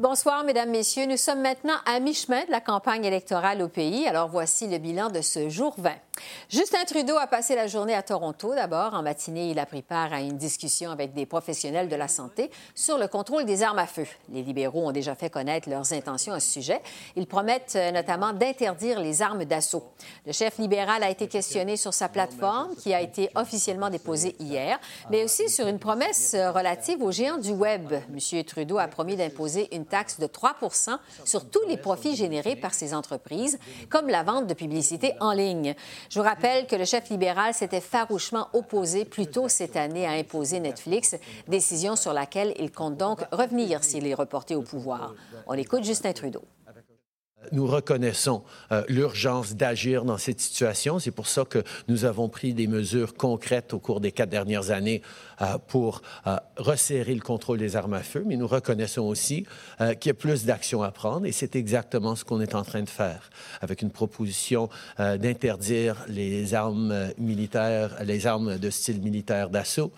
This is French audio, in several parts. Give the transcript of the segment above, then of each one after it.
Bonsoir, Mesdames, Messieurs. Nous sommes maintenant à mi-chemin de la campagne électorale au pays. Alors voici le bilan de ce jour 20. Justin Trudeau a passé la journée à Toronto. D'abord, en matinée, il a pris part à une discussion avec des professionnels de la santé sur le contrôle des armes à feu. Les libéraux ont déjà fait connaître leurs intentions à ce sujet. Ils promettent euh, notamment d'interdire les armes d'assaut. Le chef libéral a été questionné sur sa plateforme qui a été officiellement déposée hier, mais aussi sur une promesse euh, relative aux géants du Web. M. Trudeau a promis d'imposer une taxe de 3% sur tous les profits générés par ces entreprises, comme la vente de publicité en ligne. Je vous rappelle que le chef libéral s'était farouchement opposé plus tôt cette année à imposer Netflix, décision sur laquelle il compte donc revenir s'il est reporté au pouvoir. On écoute Justin Trudeau. Nous reconnaissons euh, l'urgence d'agir dans cette situation. C'est pour ça que nous avons pris des mesures concrètes au cours des quatre dernières années euh, pour euh, resserrer le contrôle des armes à feu, mais nous reconnaissons aussi qu'il y a plus d'actions à prendre et c'est exactement ce qu'on est en train de faire avec une proposition d'interdire les armes militaires, les armes de style militaire d'assaut.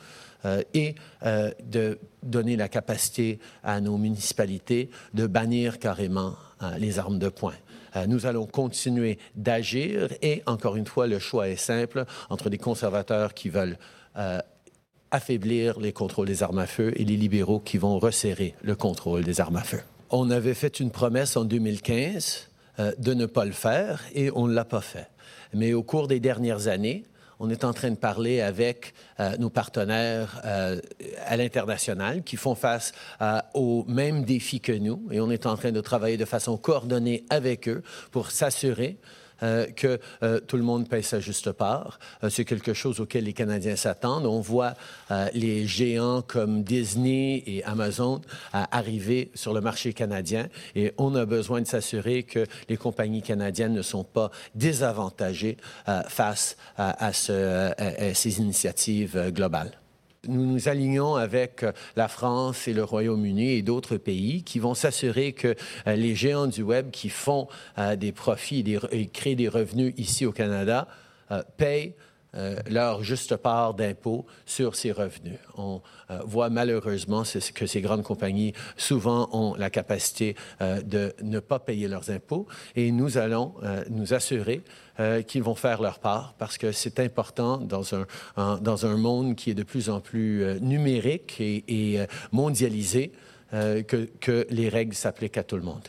et de donner la capacité à nos municipalités de bannir carrément les armes de poing. Euh, nous allons continuer d'agir et, encore une fois, le choix est simple entre des conservateurs qui veulent euh, affaiblir les contrôles des armes à feu et les libéraux qui vont resserrer le contrôle des armes à feu. On avait fait une promesse en 2015 de ne pas le faire et on ne l'a pas fait. Mais au cours des dernières années, on est en train de parler avec euh, nos partenaires euh, à l'international qui font face euh, aux mêmes défis que nous. Et on est en train de travailler de façon coordonnée avec eux pour s'assurer euh, que euh, tout le monde paye sa juste part. Euh, c'est quelque chose auquel les Canadiens s'attendent. On voit les géants comme Disney et Amazon arriver sur le marché canadien et on a besoin de s'assurer que les compagnies canadiennes ne sont pas désavantagées face à ces initiatives globales. Nous nous alignons avec euh, la France et le Royaume-Uni et d'autres pays qui vont s'assurer que euh, les géants du Web qui font euh, des profits et, créent des revenus ici au Canada payent leur juste part d'impôts sur ces revenus. On voit malheureusement que ces grandes compagnies souvent ont la capacité de ne pas payer leurs impôts et nous allons nous assurer euh, qui vont faire leur part parce que c'est important dans un, dans un monde qui est de plus en plus euh, numérique et, euh, mondialisé que, que les règles s'appliquent à tout le monde.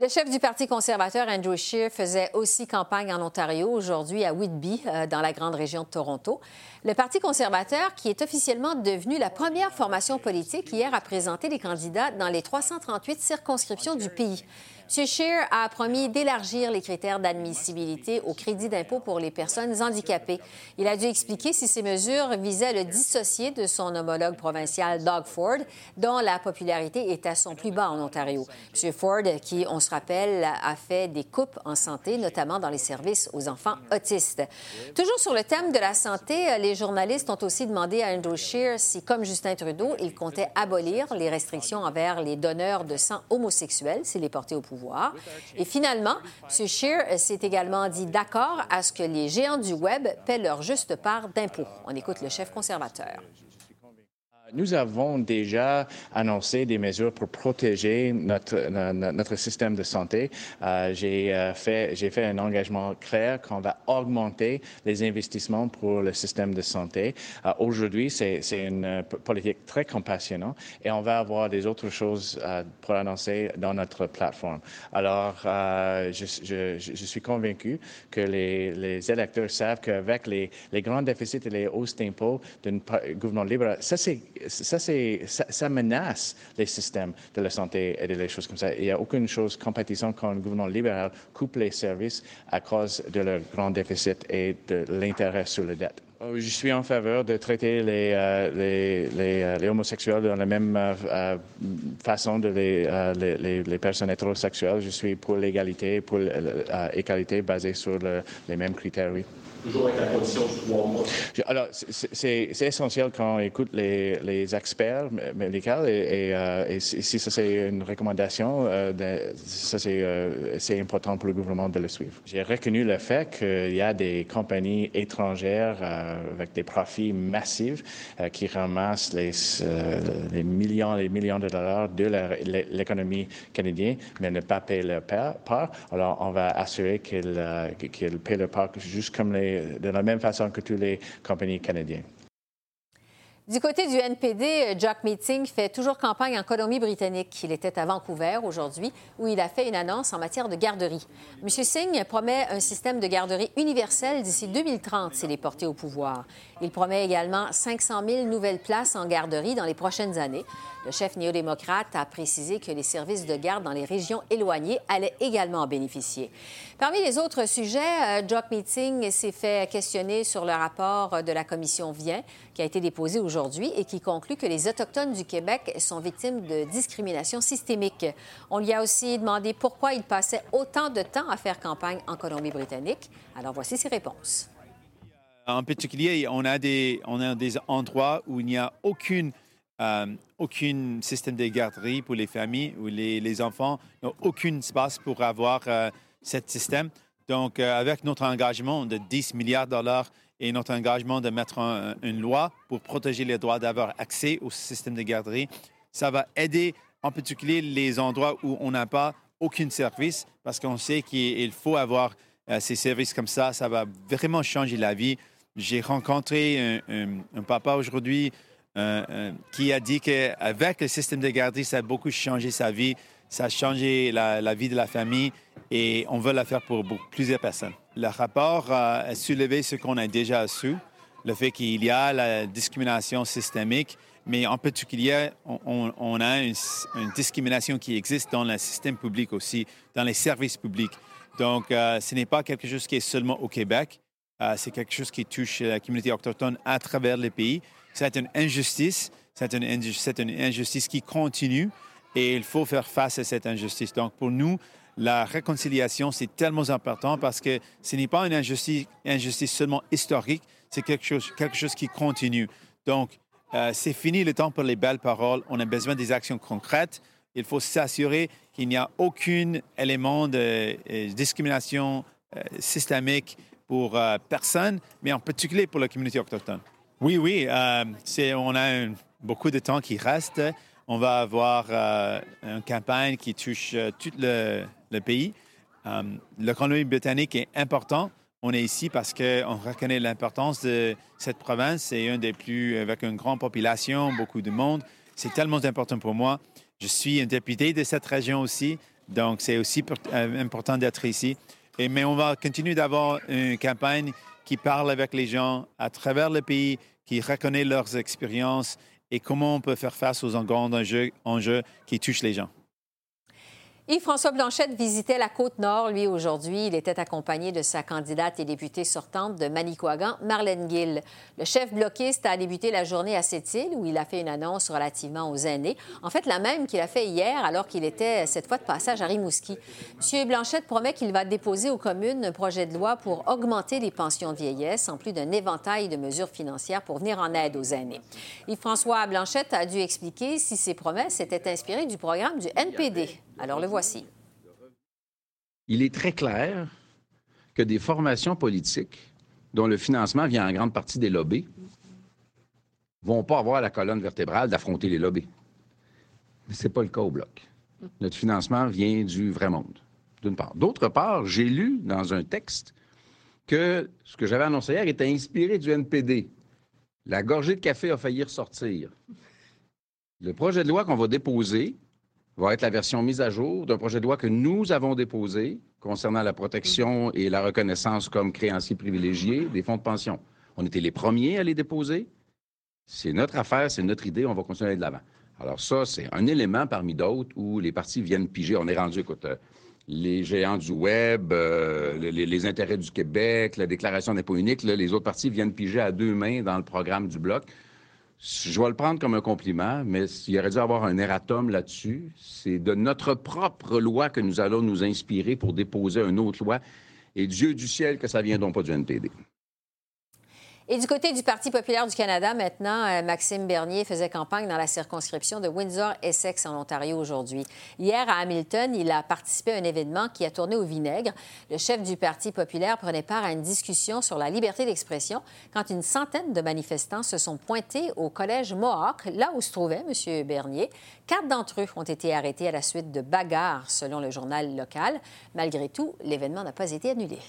Le chef du Parti conservateur, Andrew Scheer, faisait aussi campagne en Ontario aujourd'hui à Whitby, dans la grande région de Toronto. Le Parti conservateur, qui est officiellement devenu la première formation politique hier à présenter des candidats dans les 338 circonscriptions du pays. M. Scheer a promis d'élargir les critères d'admissibilité au crédit d'impôt pour les personnes handicapées. Il a dû expliquer si ces mesures visaient à le dissocier de son homologue provincial Doug Ford, dont la popularité est à son plus bas en Ontario. M. Ford, qui, on se rappelle, a fait des coupes en santé, notamment dans les services aux enfants autistes. Toujours sur le thème de la santé, les journalistes ont aussi demandé à Andrew Scheer si, comme Justin Trudeau, il comptait abolir les restrictions envers les donneurs de sang homosexuels s'il est porté au pouvoir. Et finalement, M. Scheer s'est également dit d'accord à ce que les géants du Web paient leur juste part d'impôts. On écoute le chef conservateur. Nous avons déjà annoncé des mesures pour protéger notre, notre système de santé. Euh, j'ai euh, fait, j'ai fait un engagement clair qu'on va augmenter les investissements pour le système de santé. Euh, aujourd'hui, c'est, c'est une politique très compassionnante et on va avoir des autres choses pour annoncer dans notre plateforme. Alors, je, je, je, suis convaincu que les, les électeurs savent qu'avec les, les grands déficits et les hausses d'impôts d'un gouvernement libéral, ça c'est ça, menace les systèmes de la santé et des choses comme ça. Il n'y a aucune chose compétition quand le gouvernement libéral coupe les services à cause de leur grand déficit et de l'intérêt sur la dette. Oh, je suis en faveur de traiter les, euh, euh, homosexuels de la même euh, façon les, les, personnes hétérosexuelles. Je suis pour l'égalité, pour l'égalité basée sur les mêmes critères, oui Alors, c'est essentiel quand on écoute les, les experts médicaux et, euh, si ça c'est une recommandation, euh, ça euh, c'est important pour le gouvernement de le suivre. J'ai reconnu le fait qu'il y a des compagnies étrangères avec des profits massifs qui ramassent les, les millions et millions de dollars de l'économie canadienne, mais ne pas payer leur part. Alors, on va assurer qu'ils paient leur part juste comme les de la même façon que toutes les compagnies canadiennes. Du côté du NPD, Jack Meeting fait toujours campagne en Colombie-Britannique. Il était à Vancouver aujourd'hui où il a fait une annonce en matière de garderie. M. Singh promet un système de garderie universel d'ici 2030 s'il est porté au pouvoir. Il promet également 500 000 nouvelles places en garderie dans les prochaines années. Le chef néo-démocrate a précisé que les services de garde dans les régions éloignées allaient également en bénéficier. Parmi les autres sujets, euh, Jock Meeting s'est fait questionner sur le rapport de la commission Vient qui a été déposé aujourd'hui et qui conclut que les Autochtones du Québec sont victimes de discrimination systémique. On lui a aussi demandé pourquoi il passait autant de temps à faire campagne en Colombie-Britannique. Alors voici ses réponses. En particulier, on a des, on a des endroits où il n'y a aucune euh, aucun système de garderie pour les familles ou les, enfants, aucun espace pour avoir euh, ce système. Donc, euh, avec notre engagement de 10 milliards de dollars et notre engagement de mettre une loi pour protéger les droits d'avoir accès au système de garderie, ça va aider en particulier les endroits où on n'a pas aucun service parce qu'on sait qu'il faut avoir ces services comme ça. Ça va vraiment changer la vie. J'ai rencontré un papa aujourd'hui euh, euh, qui a dit qu'avec le système de garderie, ça a beaucoup changé sa vie, ça a changé la, vie de la famille et on veut la faire pour, plusieurs personnes. Le rapport a soulevé ce qu'on a déjà su, le fait qu'il y a la discrimination systémique, mais en particulier, on, a une, discrimination qui existe dans le système public aussi, dans les services publics. Donc, euh, ce n'est pas quelque chose qui est seulement au Québec, c'est quelque chose qui touche la communauté autochtone à travers le pays. C'est une injustice, c'est une, injustice qui continue et il faut faire face à cette injustice. Donc pour nous, la réconciliation, c'est tellement important parce que ce n'est pas une injustice, seulement historique, c'est quelque chose, quelque chose qui continue. Donc, euh, c'est fini le temps pour les belles paroles. On a besoin des actions concrètes. Il faut s'assurer qu'il n'y a aucun élément de euh, discrimination euh, systémique pour personne, mais en particulier pour la communauté autochtone. Oui, oui. On a beaucoup de temps qui reste. On va avoir euh, une campagne qui touche euh, tout le, pays. L'économie britannique est importante. On est ici parce qu'on reconnaît l'importance de cette province. C'est une des plus, avec une grande population, beaucoup de monde. C'est tellement important pour moi. Je suis un député de cette région aussi, donc c'est aussi important d'être ici. Mais on va continuer d'avoir une campagne qui parle avec les gens à travers le pays, qui reconnaît leurs expériences et comment on peut faire face aux grands enjeux, enjeux qui touchent les gens. Yves-François Blanchette visitait la Côte-Nord, lui, aujourd'hui. Il était accompagné de sa candidate et députée sortante de Manicouagan, Marlène Gill. Le chef bloquiste a débuté la journée à Sept-Îles, où il a fait une annonce relativement aux aînés. En fait, la même qu'il a fait hier, alors qu'il était cette fois de passage à Rimouski. M. Blanchette promet qu'il va déposer aux communes un projet de loi pour augmenter les pensions de vieillesse, en plus d'un éventail de mesures financières pour venir en aide aux aînés. Yves-François Blanchette a dû expliquer si ses promesses étaient inspirées du programme du NPD. Alors le voici. Il est très clair que des formations politiques dont le financement vient en grande partie des lobbies vont pas avoir la colonne vertébrale d'affronter les lobbies. Mais ce n'est pas le cas au Bloc. Notre financement vient du vrai monde, d'une part. D'autre part, j'ai lu dans un texte que ce que j'avais annoncé hier était inspiré du NPD. La gorgée de café a failli ressortir. Le projet de loi qu'on va déposer va être la version mise à jour d'un projet de loi que nous avons déposé concernant la protection et la reconnaissance comme créanciers privilégiés des fonds de pension. On était les premiers à les déposer. C'est notre affaire, c'est notre idée, on va continuer à aller de l'avant. Alors ça, c'est un élément parmi d'autres où les partis viennent piger. On est rendu, écoute, euh, les géants du Web, euh, les, intérêts du Québec, la déclaration d'impôt unique, les autres partis viennent piger à deux mains dans le programme du Bloc. Je vais le prendre comme un compliment, mais il aurait dû avoir un erratum là-dessus. C'est de notre propre loi que nous allons nous inspirer pour déposer une autre loi. Et Dieu du ciel que ça vient donc pas du NPD. Et du côté du Parti populaire du Canada, maintenant, euh, Maxime Bernier faisait campagne dans la circonscription de Windsor-Essex en Ontario aujourd'hui. Hier, à Hamilton, il a participé à un événement qui a tourné au vinaigre. Le chef du Parti populaire prenait part à une discussion sur la liberté d'expression quand une centaine de manifestants se sont pointés au collège Mohawk, là où se trouvait M. Bernier. Quatre d'entre eux ont été arrêtés à la suite de bagarres, selon le journal local. Malgré tout, l'événement n'a pas été annulé.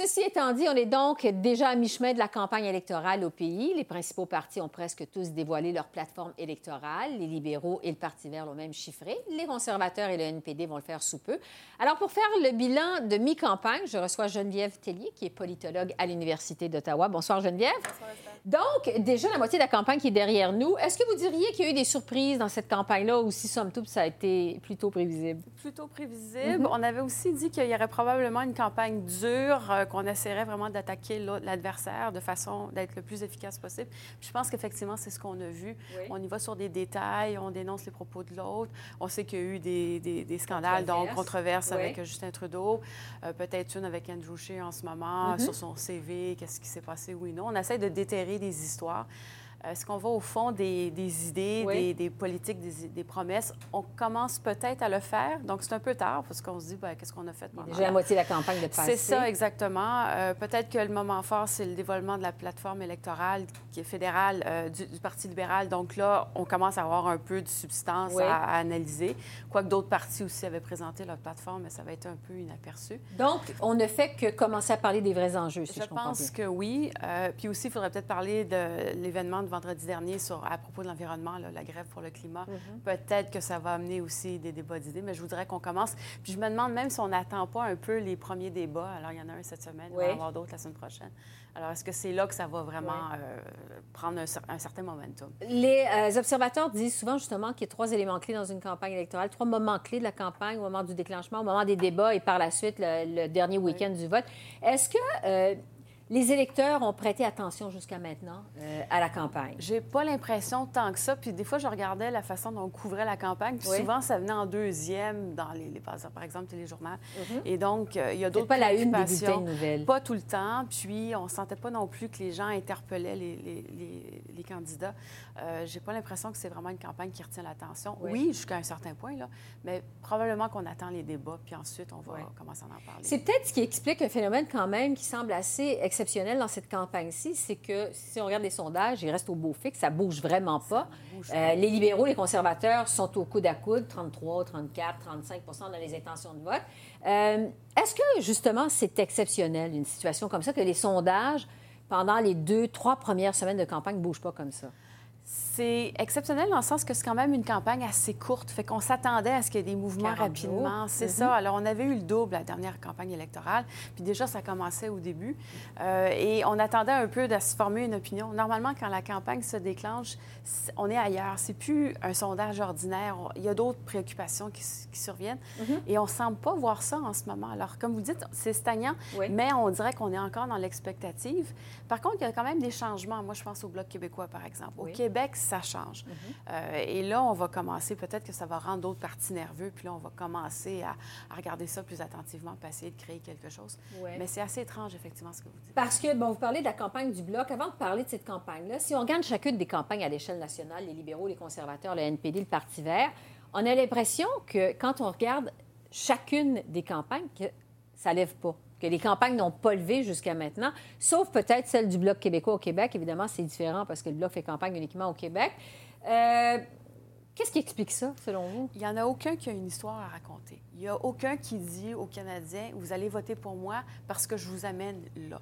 Ceci étant dit, on est donc déjà à mi-chemin de la campagne électorale au pays. Les principaux partis ont presque tous dévoilé leur plateforme électorale. Les libéraux et le Parti vert l'ont même chiffré. Les conservateurs et le NPD vont le faire sous peu. Alors, pour faire le bilan de mi-campagne, je reçois Geneviève Tellier, qui est politologue à l'Université d'Ottawa. Bonsoir, Geneviève. Bonsoir, donc, déjà la moitié de la campagne qui est derrière nous. Est-ce que vous diriez qu'il y a eu des surprises dans cette campagne-là ou si, somme toute, ça a été plutôt prévisible? Plutôt prévisible. Mm-hmm. On avait aussi dit qu'il y aurait probablement une campagne dure, euh, qu'on essaierait vraiment d'attaquer l'adversaire de façon d'être le plus efficace possible. je pense qu'effectivement, c'est ce qu'on a vu. On y va sur des détails, on dénonce les propos de l'autre. On sait qu'il y a eu des, des, scandales, donc controverses avec Justin Trudeau, euh, peut-être une avec Andrew Scheer en ce moment, mm-hmm. sur son CV, qu'est-ce qui s'est passé, oui, non. On essaie de déterrer des histoires. Est-ce qu'on va au fond des, idées, des, politiques, des, promesses? On commence peut-être à le faire. Donc, c'est un peu tard parce qu'on se dit, ben, qu'est-ce qu'on a fait pendant... Déjà la moitié de la campagne de passé. C'est ça, exactement. Euh, peut-être que le moment fort, c'est le dévoilement de la plateforme électorale qui est fédérale euh, du, Parti libéral. Donc là, on commence à avoir un peu de substance à, à, analyser. Quoique d'autres partis aussi avaient présenté leur plateforme, mais ça va être un peu inaperçu. Donc, on ne fait que commencer à parler des vrais enjeux, si je, je pense que oui. Euh, puis aussi, il faudrait peut-être parler de l'événement vendredi dernier sur, à propos de l'environnement, la grève pour le climat. Mhm. Peut-être que ça va amener aussi des débats d'idées, mais je voudrais qu'on commence. Puis je me demande même si on n'attend pas un peu les premiers débats. Alors, il y en a un cette semaine, il va y en avoir d'autres la semaine prochaine. Alors, est-ce que c'est là que ça va vraiment euh, prendre un, certain momentum? Les euh, observateurs disent souvent justement qu'il y a trois éléments clés dans une campagne électorale, trois moments clés de la campagne, au moment du déclenchement, au moment des débats et par la suite le, dernier week-end du vote. Est-ce que euh, les électeurs ont prêté attention jusqu'à maintenant euh, à la campagne. J'ai pas l'impression tant que ça. Puis des fois, je regardais la façon dont on couvrait la campagne. Puis souvent, ça venait en deuxième dans les, les par exemple, téléjournal. Mm Et donc, euh, il y a d'autres pas la une des bulletins nouvelles. Pas tout le temps. Puis, on sentait pas non plus que les gens interpellaient les, les, les, candidats. Euh, J'ai pas l'impression que c'est vraiment une campagne qui retient l'attention. Oui, jusqu'à un certain point, là. Mais probablement qu'on attend les débats. Puis ensuite, on va commencer à en parler. C'est peut-être ce qui explique un phénomène quand même qui semble assez exceptionnel dans cette campagne-ci, c'est que si on regarde les sondages, il reste au beau fixe, ça bouge vraiment pas. Euh, les libéraux, les conservateurs sont au coude à coude, 33, 34, 35% dans les intentions de vote. Euh, est-ce que, justement, c'est exceptionnel, une situation comme ça, que les sondages, pendant les deux, trois premières semaines de campagne, ne bougent pas comme ça? C'est exceptionnel dans le sens que c'est quand même une campagne assez courte. Fait qu'on s'attendait à ce qu'il y ait des mouvements rapidement. C'est mm-hmm. ça. Alors, on avait eu le double la dernière campagne électorale. Puis déjà, ça commençait au début. Euh, et on attendait un peu de se former une opinion. Normalement, quand la campagne se déclenche, on est ailleurs. C'est plus un sondage ordinaire. Il y a d'autres préoccupations qui, surviennent. Mm-hmm. Et on ne semble pas voir ça en ce moment. Alors, comme vous dites, c'est stagnant, mais on dirait qu'on est encore dans l'expectative. Par contre, il y a quand même des changements. Moi, je pense au Bloc québécois, par exemple. Au Québec, ça change. Mhm. Euh, et là, on va commencer, peut-être que ça va rendre d'autres parties nerveux, puis là, on va commencer à, regarder ça plus attentivement, puis essayer de créer quelque chose. Mais c'est assez étrange, effectivement, ce que vous dites. Parce que, bon, vous parlez de la campagne du Bloc. Avant de parler de cette campagne-là, si on regarde chacune des campagnes à l'échelle les libéraux, les conservateurs, le NPD, le Parti vert, on a l'impression que quand on regarde chacune des campagnes, que ça lève pas que les campagnes n'ont pas levé jusqu'à maintenant, sauf peut-être celle du Bloc québécois au Québec. Évidemment, c'est différent parce que le Bloc fait campagne uniquement au Québec. Euh, qu'est-ce qui explique ça, selon vous? Il n'y en a aucun qui a une histoire à raconter. Il n'y a aucun qui dit aux Canadiens, vous allez voter pour moi parce que je vous amène là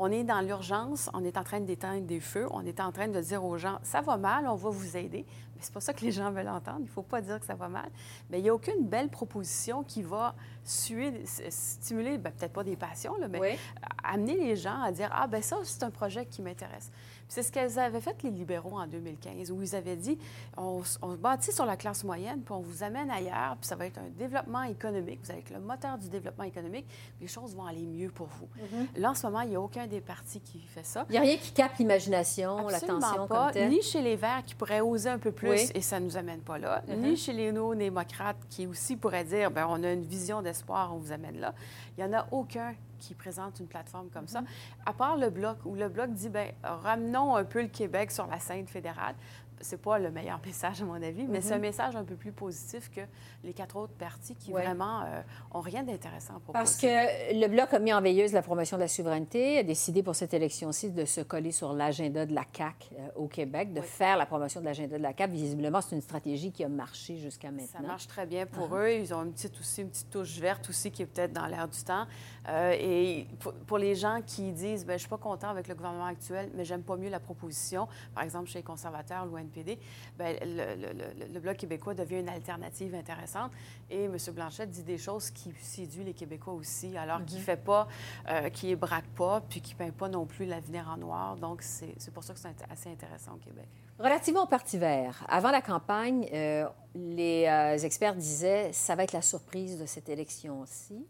on est dans l'urgence, on est en train d'éteindre des feux, on est en train de dire aux gens, ça va mal, on va vous aider. Mais c'est pas ça que les gens veulent entendre. Il ne faut pas dire que ça va mal. Mais il n'y a aucune belle proposition qui va suer, stimuler, ben, peut-être pas des passions, mais amener les gens à dire, ah ben ça, c'est un projet qui m'intéresse. C'est ce qu'elles avaient fait, les libéraux, en 2015, où ils avaient dit on, on se bâtit sur la classe moyenne, puis on vous amène ailleurs, puis ça va être un développement économique. Vous allez être le moteur du développement économique, les choses vont aller mieux pour vous. Mm-hmm. Là, en ce moment, il n'y a aucun des partis qui fait ça. Il n'y a rien qui capte l'imagination, l'attention pas, comme ni chez les Verts qui pourraient oser un peu plus Oui. et ça ne nous amène pas là, Mhm. ni chez les néo-démocrates qui aussi pourraient dire ben on a une vision d'espoir, on vous amène là. Il n'y en a aucun qui présente une plateforme comme ça, à part le Bloc, où le Bloc dit ben ramenons un peu le Québec sur la scène fédérale. C'est pas le meilleur message, à mon avis, mais c'est un message un peu plus positif que les quatre autres partis qui Mhm. Ouais. vraiment euh, ont rien d'intéressant à proposer. Parce que le Bloc a mis en veilleuse la promotion de la souveraineté, a décidé pour cette élection-ci de se coller sur l'agenda de la CAQ euh, au Québec, de faire la promotion de l'agenda de la CAQ. Visiblement, c'est une stratégie qui a marché jusqu'à Ça maintenant. marche très bien pour Uh-huh. eux. Ils ont une petite, aussi, une petite touche verte aussi qui est peut-être dans l'air du temps. Euh, et pour, pour les gens qui disent ben, Je suis pas content avec le gouvernement actuel, mais j'aime pas mieux la proposition, par exemple chez les conservateurs ou NPD, ben, le, le- le- le Bloc québécois devient une alternative intéressante. Et M. Blanchette dit des choses qui séduisent les Québécois aussi, alors qu'il fait pas, euh, qu'il braque pas, puis qu'il peint pas non plus l'avenir en noir. Donc, c'est pour ça que c'est assez intéressant au Québec. Relativement au Parti vert, avant la campagne, euh, les euh, experts disaient ça va être la surprise de cette élection-ci.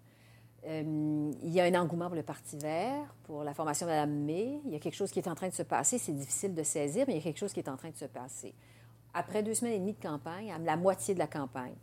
Euh, il y a un engouement pour le Parti vert, pour la formation de Mme May. Il y a quelque chose qui est en train de se passer. C'est difficile de saisir, mais il y a quelque chose qui est en train de se passer. Après deux semaines et demie de campagne, la moitié de la campagne,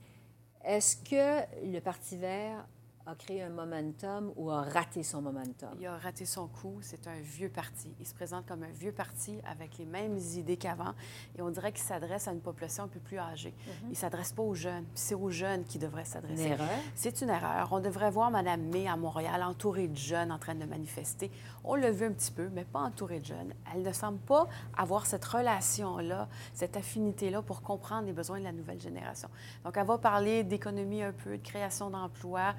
est-ce que le Parti vert a créé un momentum ou a raté son momentum? Il a raté son coup. C'est un vieux parti. Il se présente comme un vieux parti avec les mêmes idées qu'avant. Et on dirait qu'il s'adresse à une population un peu plus âgée. Il ne s'adresse pas aux jeunes. Puis c'est aux jeunes qui devraient s'adresser. C'est une erreur. On devrait voir Mme May à Montréal entourée de jeunes en train de manifester. On l'a vu un petit peu, mais pas entourée de jeunes. Elle ne semble pas avoir cette relation-là, cette affinité-là pour comprendre les besoins de la nouvelle génération. Donc, elle va parler d'économie un peu, de création d'emplois,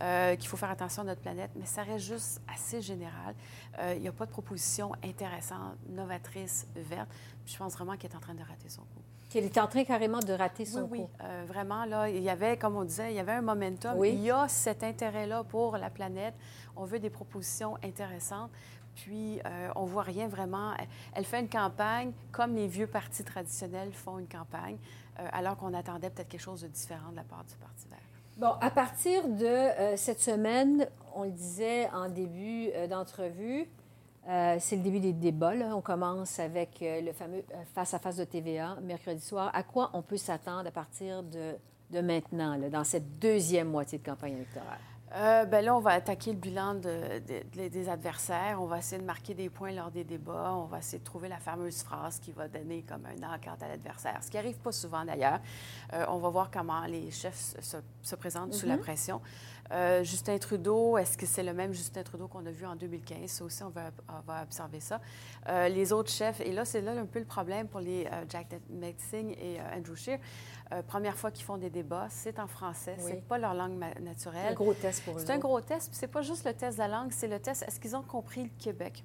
euh, qu'il faut faire attention à notre planète, mais ça reste juste assez général. Euh, il n'y a pas de proposition intéressante, novatrice, verte. Puis je pense vraiment qu'elle est en train de rater son coup. Qu'elle est en train carrément de rater son Oui, oui, coup. euh, vraiment, là, il y avait, comme on disait, il y avait un momentum. Oui. Il y a cet intérêt-là pour la planète. On veut des propositions intéressantes. Puis, euh, on voit rien vraiment. Elle- Elle fait une campagne comme les vieux partis traditionnels font une campagne, euh, alors qu'on attendait peut-être quelque chose de différent de la part du Parti vert. Bon, à partir de euh, cette semaine, on le disait en début euh, d'entrevue, euh, c'est le début des débats. On commence avec le fameux face-à-face de TVA mercredi soir. À quoi on peut s'attendre à partir de, maintenant, dans cette deuxième moitié de campagne électorale? Euh, ben là, on va attaquer le bilan de- de- des adversaires. On va essayer de marquer des points lors des débats. On va essayer de trouver la fameuse phrase qui va donner comme un encant à l'adversaire, ce qui arrive pas souvent d'ailleurs. Euh, on va voir comment les chefs se, se présentent sous la pression. Euh, Justin Trudeau, est-ce que c'est le même Justin Trudeau qu'on a vu en 2015? Ça aussi, on va, on va observer ça. Euh, les autres chefs, et là, c'est là un peu le problème pour les Jack Metzing et Andrew Scheer. Euh, première fois qu'ils font des débats, c'est en français, Oui. c'est pas leur langue ma- Un naturelle. gros test pour eux. C'est un gros test. Puis c'est pas juste le test de la langue, c'est le test est-ce qu'ils ont compris le Québec?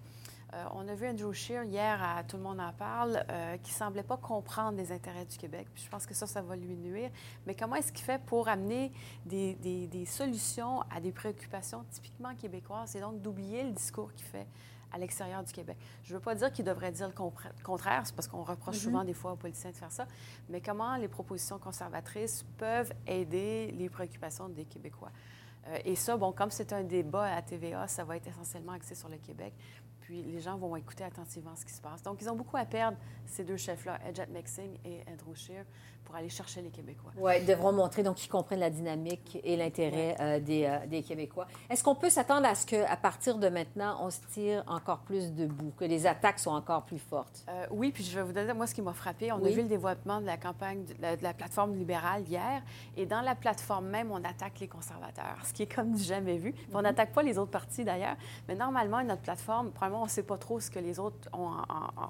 Euh, on a vu Andrew Scheer hier à Tout le monde en parle, euh, qui semblait pas comprendre les intérêts du Québec. Puis je pense que ça, ça va lui nuire. Mais comment est-ce qu'il fait pour amener des, des- des solutions à des préoccupations typiquement québécoises? C'est donc d'oublier le discours qu'il fait à l'extérieur du Québec. Je ne veux pas dire qu'il devrait dire le contraire, c'est parce qu'on reproche souvent des fois aux politiciens de faire ça, mais comment les propositions conservatrices peuvent aider les préoccupations des Québécois? Euh, et ça, bon, comme c'est un débat à TVA, ça va être essentiellement axé sur le Québec. Puis les gens vont écouter attentivement ce qui se passe. Donc, ils ont beaucoup à perdre, ces deux chefs-là, Edget Mexing et Andrew Scheer, pour aller chercher les Québécois. Oui, ils devront montrer donc qu'ils comprennent la dynamique et l'intérêt euh, des, euh, des Québécois. Est-ce qu'on peut s'attendre à ce qu'à partir de maintenant, on se tire encore plus debout, que les attaques soient encore plus fortes? Euh, oui, puis je vais vous donner, moi, ce qui m'a frappé. On Oui. a vu le développement de la campagne de la, de la plateforme libérale hier. Et dans la plateforme même, on attaque les conservateurs, ce qui est comme du jamais vu. Puis On n'attaque pas les autres partis, d'ailleurs. Mais normalement, notre plateforme, probablement, on ne sait pas trop ce que les autres ont en, en-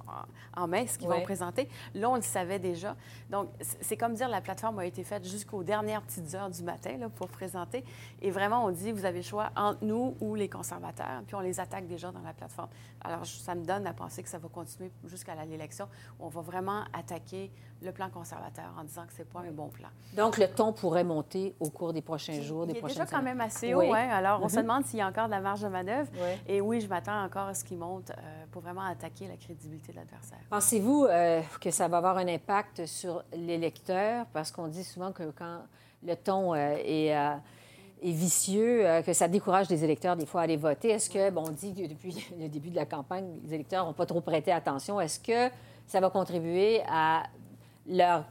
en- en main, ce qu'ils vont présenter. Là, on le savait déjà. Donc, c'est comme dire la plateforme a été faite jusqu'aux dernières petites heures du matin là, pour présenter. Et vraiment, on dit, vous avez le choix entre nous ou les conservateurs. Puis on les attaque déjà dans la plateforme. Alors, ça me donne à penser que ça va continuer jusqu'à l'élection, où on va vraiment attaquer le plan conservateur en disant que c'est pas un bon plan. Donc, le ton pourrait monter au cours des prochains jours, des prochaines Il est déjà quand même assez Oui. haut. Hein? Alors, on se Mhm. demande s'il y a encore de la marge de manœuvre. Oui. Et oui, je m'attends encore à ce qu'il monte euh, pour vraiment attaquer la crédibilité de l'adversaire. Pensez-vous euh, que ça va avoir un impact sur l'électeur? Parce qu'on dit souvent que quand le ton euh, est, euh, vicieux, que ça décourage les électeurs des fois à aller voter. Est-ce que, bon, on dit que depuis le début de la campagne, les électeurs n'ont pas trop prêté attention. Est-ce que ça va contribuer à leur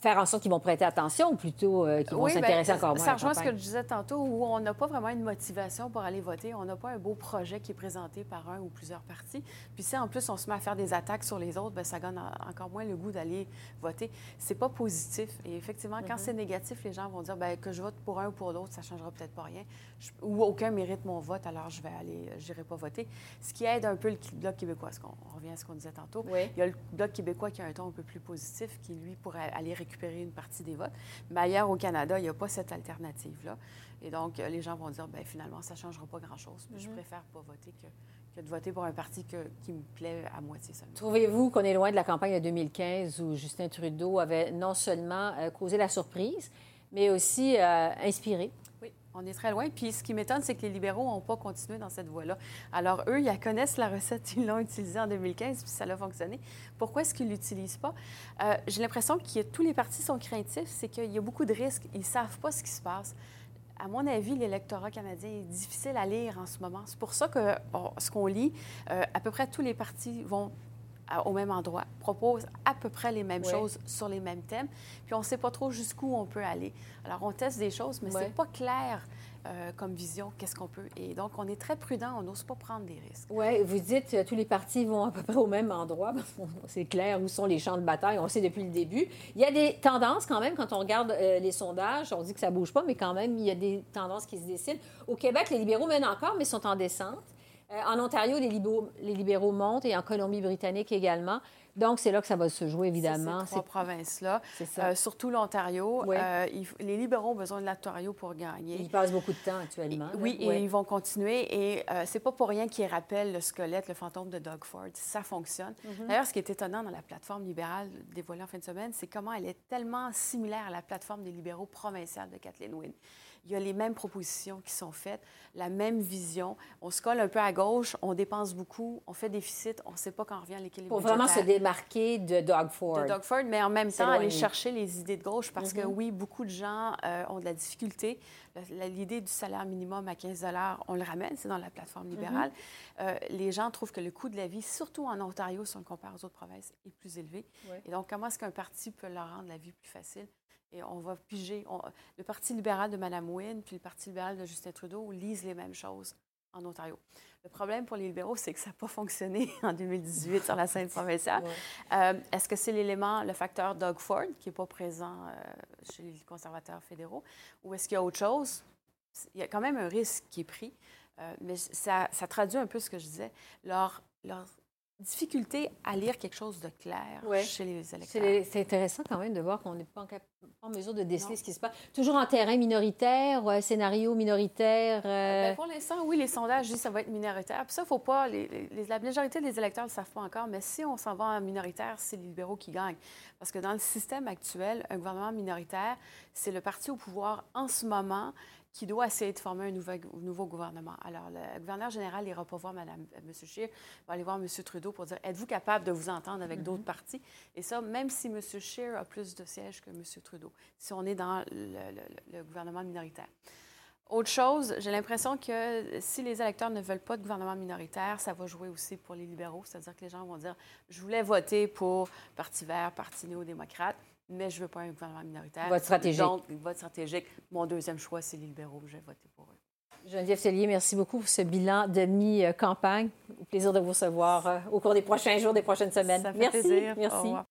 faire en sorte qu'ils vont prêter attention ou plutôt euh, qu'ils vont Oui, bien, s'intéresser encore moins Ça rejoint ce que je disais tantôt, où on n'a pas vraiment une motivation pour aller voter. On n'a pas un beau projet qui est présenté par un ou plusieurs partis. Puis si en plus on se met à faire des attaques sur les autres, bien, ça donne en- encore moins le goût d'aller voter. C'est pas positif. Et effectivement, quand c'est négatif, les gens vont dire bien, que je vote pour un ou pour l'autre, ça changera peut-être pas rien. Je- ou aucun mérite mon vote, alors je vais aller, euh, j'irai pas voter. Ce qui aide un peu le Bloc québécois. Ce qu'on- on revient à ce qu'on disait tantôt. Oui. Il y a le Bloc québécois qui a un ton un peu plus positif, qui, lui, pourrait aller récupérer une partie des votes. Mais ailleurs, au Canada, il n'y a pas cette alternative-là. Et donc, euh, les gens vont dire, ben finalement, ça ne changera pas grand-chose. Mais je préfère pas voter que, que de voter pour un parti que- qui me plaît à moitié seulement. Trouvez-vous qu'on est loin de la campagne de 2015 où Justin Trudeau avait non seulement euh, causé la surprise, mais aussi euh, inspiré? On est très loin. Puis ce qui m'étonne, c'est que les libéraux n'ont pas continué dans cette voie-là. Alors, eux, ils connaissent la recette, ils l'ont utilisée en 2015, puis ça a fonctionné. Pourquoi est-ce qu'ils ne l'utilisent pas? Euh, J'ai l'impression que tous les partis sont craintifs, c'est qu'il y a beaucoup de risques. Ils ne savent pas ce qui se passe. À mon avis, l'électorat canadien est difficile à lire en ce moment. C'est pour ça que ce qu'on lit, euh, à peu près tous les partis vont au même endroit, proposent à peu près les mêmes Ouais. choses sur les mêmes thèmes, puis on ne sait pas trop jusqu'où on peut aller. Alors, on teste des choses, mais Ouais. c'est pas clair euh, comme vision, qu'est-ce qu'on peut. Et donc, on est très prudent, on n'ose pas prendre des risques. Oui, vous dites que tous les partis vont à peu près au même endroit. C'est clair où sont les champs de bataille, on le sait depuis le début. Il y a des tendances quand même, quand on regarde euh, les sondages, on dit que ça bouge pas, mais quand même, il y a des tendances qui se dessinent. Au Québec, les libéraux mènent encore, mais sont en descente. Euh, en Ontario, les libéraux, les libéraux montent et en Colombie-Britannique également. Donc, c'est là que ça va se jouer, évidemment. Ces trois provinces-là, C'est ça. Euh, surtout l'Ontario. Oui. Euh, il les libéraux ont besoin de l'Ontario pour gagner. Ils passent beaucoup de temps actuellement. Oui, et ils vont continuer. Et euh, c'est pas pour rien qu'ils rappellent le squelette, le fantôme de Doug Ford. Ça fonctionne. Mm-hmm. D'ailleurs, ce qui est étonnant dans la plateforme libérale dévoilée en fin de semaine, c'est comment elle est tellement similaire à la plateforme des libéraux provinciales de Kathleen Wynne. Il y a les mêmes propositions qui sont faites, la même vision. On se colle un peu à gauche, on dépense beaucoup, on fait déficit, on ne sait pas quand revient l'équilibre Pour vraiment se démarquer de Doug Ford. de Doug Ford, mais en même temps aller chercher les idées de gauche parce que Mhm. oui, beaucoup de gens euh, ont de la difficulté. L'idée du salaire minimum à 15 on le ramène, c'est dans la plateforme libérale. Mhm. Euh, les gens trouvent que le coût de la vie, surtout en Ontario, si on le compare aux autres provinces, est plus élevé. Et donc, comment est-ce qu'un parti peut leur rendre la vie plus facile? Et on va piger. on- le Parti libéral de Mme Wynne puis le Parti libéral de Justin Trudeau lisent les mêmes choses en Ontario. Le problème pour les libéraux, c'est que ça n'a pas fonctionné en 2018 sur la scène provinciale. Ouais. Euh, Est-ce que c'est l'élément, le facteur Doug Ford, qui n'est pas présent euh, chez les conservateurs fédéraux, ou est-ce qu'il y a autre chose? Il y a quand même un risque qui est pris, euh, mais ça, ça traduit un peu ce que je disais, leur, leur difficulté à lire quelque chose de clair Ouais. chez les électeurs. c'est intéressant quand même de voir qu'on n'est pas en, cap- pas en mesure de déceler Non. ce qui se passe. Toujours en terrain minoritaire, ou un scénario minoritaire. euh, Ben, pour l'instant, oui, les sondages disent que ça va être minoritaire. Puis ça, faut pas. les- les- la majorité des électeurs ne le savent pas encore, mais si on s'en va en minoritaire, c'est les libéraux qui gagnent. Parce que dans le système actuel, un gouvernement minoritaire, c'est le parti au pouvoir en ce moment qui doit essayer de former un nouvel, nouveau gouvernement. Alors, le gouverneur général n'ira pas voir Mme, M. Scheer, va aller voir M. Trudeau pour dire êtes-vous capable de vous entendre avec d'autres partis? Et ça, même si M. Scheer a plus de sièges que M. Trudeau, si on est dans le- le- le gouvernement minoritaire. Autre chose, j'ai l'impression que si les électeurs ne veulent pas de gouvernement minoritaire, ça va jouer aussi pour les libéraux. C'est-à-dire que les gens vont dire Je voulais voter pour Parti vert, Parti néo-démocrate, mais je ne veux pas un gouvernement minoritaire. Vote stratégique. Donc, vote stratégique. Mon deuxième choix, c'est les libéraux. Je vais voter pour eux. Geneviève Tellier, merci beaucoup pour ce bilan de mi-campagne. Au plaisir de vous recevoir euh, au cours des prochains jours, des prochaines semaines. Ça fait merci. plaisir. Au Merci. revoir.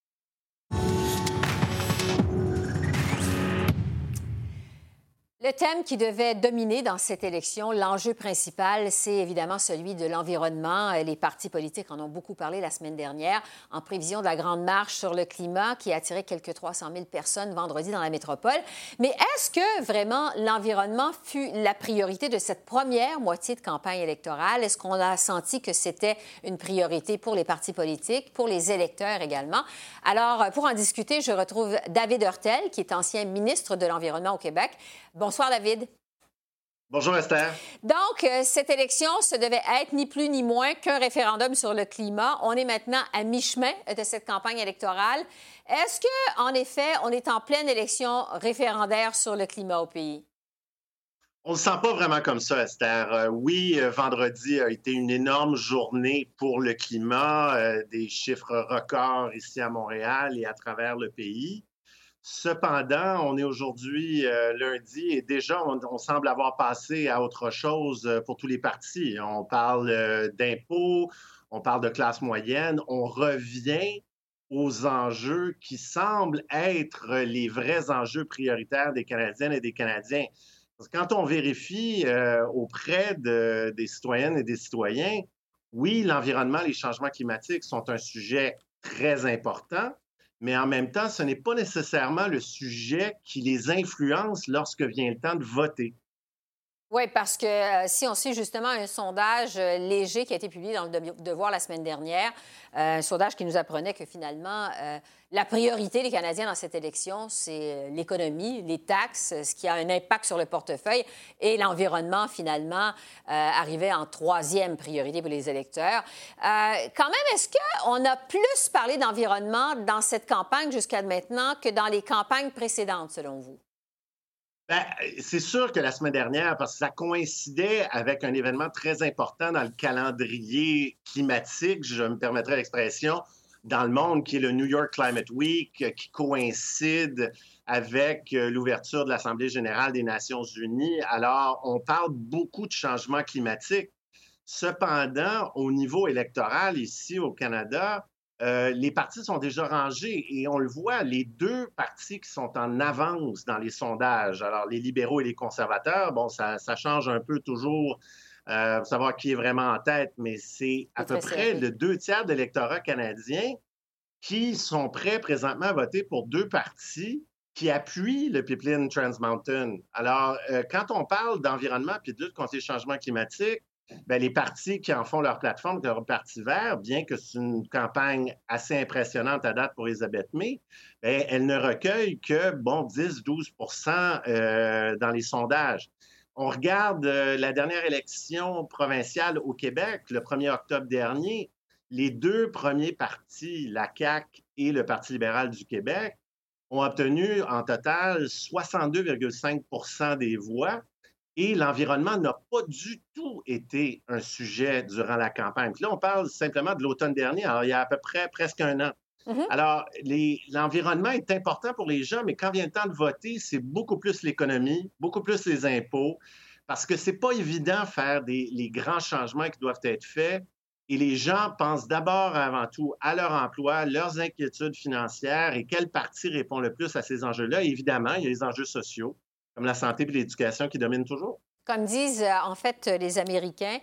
Le thème qui devait dominer dans cette élection, l'enjeu principal, c'est évidemment celui de l'environnement. Les partis politiques en ont beaucoup parlé la semaine dernière en prévision de la grande marche sur le climat qui a attiré quelques 300 000 personnes vendredi dans la métropole. Mais est-ce que vraiment l'environnement fut la priorité de cette première moitié de campagne électorale? Est-ce qu'on a senti que c'était une priorité pour les partis politiques, pour les électeurs également? Alors, pour en discuter, je retrouve David Hurtel, qui est ancien ministre de l'Environnement au Québec. Bonsoir, David. Bonjour, Esther. Donc, euh, cette élection, ce devait être ni plus ni moins qu'un référendum sur le climat. On est maintenant à mi-chemin de cette campagne électorale. Est-ce que, en effet, on est en pleine élection référendaire sur le climat au pays? On ne le sent pas vraiment comme ça, Esther. Euh, oui, euh, vendredi a été une énorme journée pour le climat, des chiffres records ici à Montréal et à travers le pays. Cependant, on est aujourd'hui euh, lundi et déjà, on, semble avoir passé à autre chose euh, pour tous les partis. On parle euh, d'impôts, on parle de classe moyenne, on revient aux enjeux qui semblent être les vrais enjeux prioritaires des Canadiennes et des Canadiens. Parce que quand on vérifie auprès des citoyennes et des citoyens, oui, l'environnement, les changements climatiques sont un sujet très important, mais en même temps, ce n'est pas nécessairement le sujet qui les influence lorsque vient le temps de voter. Oui, parce que euh, si on suit justement un sondage euh, léger qui a été publié dans le Devoir la semaine dernière, euh, un sondage qui nous apprenait que finalement, la priorité des Canadiens dans cette élection, c'est l'économie, les taxes, ce qui a un impact sur le portefeuille, et l'environnement, finalement, arrivait en troisième priorité pour les électeurs. quand même, est-ce qu'on a plus parlé d'environnement dans cette campagne jusqu'à maintenant que dans les campagnes précédentes, selon vous? Ben, c'est sûr que la semaine dernière, parce que ça coïncidait avec un événement très important dans le calendrier climatique, je me permettrai l'expression, dans le monde, qui est le New York Climate Week, qui coïncide avec euh, l'ouverture de l'Assemblée générale des Nations unies. Alors, on parle beaucoup de changement climatique. Cependant, au niveau électoral, ici au Canada, euh, les partis sont déjà rangés et on le voit, les deux partis qui sont en avance dans les sondages, alors les libéraux et les conservateurs, bon, ça, change un peu toujours euh, pour savoir qui est vraiment en tête, mais c'est à peu près le deux tiers de l'électorat canadien qui sont prêts présentement à voter pour deux partis qui appuient le pipeline Trans Mountain. Alors, euh, quand on parle d'environnement et de lutte contre les changements climatiques, ben, les partis qui en font leur plateforme, leur parti vert, bien que c'est une campagne assez impressionnante à date pour Elisabeth May, ben, elle ne recueille que, bon, 10-12% euh, dans les sondages. On regarde euh, la dernière élection provinciale au Québec, le 1er octobre dernier, les deux premiers partis, la CAQ et le Parti libéral du Québec, ont obtenu en total 62,5% des voix et l'environnement n'a pas du tout été un sujet durant la campagne. Puis là, on parle simplement de l'automne dernier, alors il y a à peu près presque un an. Mm-hmm. Alors, l'environnement est important pour les gens, mais quand vient le temps de voter, c'est beaucoup plus l'économie, beaucoup plus les impôts, parce que c'est pas évident de faire des, les grands changements qui doivent être faits. Et les gens pensent d'abord avant tout à leur emploi, leurs inquiétudes financières et quel parti répond le plus à ces enjeux-là. Évidemment, il y a les enjeux sociaux comme la santé et l'éducation qui dominent toujours. Comme disent euh, en fait les Américains,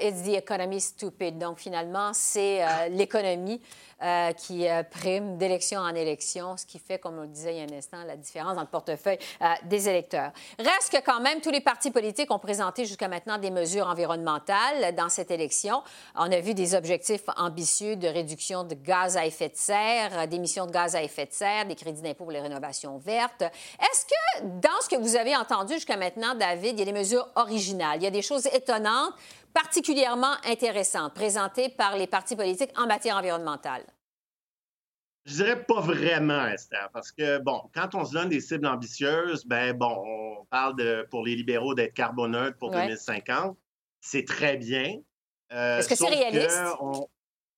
it's the economy stupid. Donc, finalement, c'est euh, l'économie euh, qui prime d'élection en élection, ce qui fait, comme on le disait il y a un instant, la différence dans le portefeuille des électeurs. Reste que quand même, tous les partis politiques ont présenté jusqu'à maintenant des mesures environnementales dans cette élection. On a vu des objectifs ambitieux de réduction de gaz à effet de serre, d'émissions de gaz à effet de serre, des crédits d'impôt pour les rénovations vertes. Est-ce que dans ce que vous avez entendu jusqu'à maintenant, David, il y a des mesures originales, il y a des choses étonnantes particulièrement intéressante présentée par les partis politiques en matière environnementale? Je dirais pas vraiment, Esther, parce que, bon, quand on se donne des cibles ambitieuses, ben bon, on parle de, pour les libéraux d'être carboneutre pour 2050. C'est très bien. Euh, Est-ce que c'est réaliste?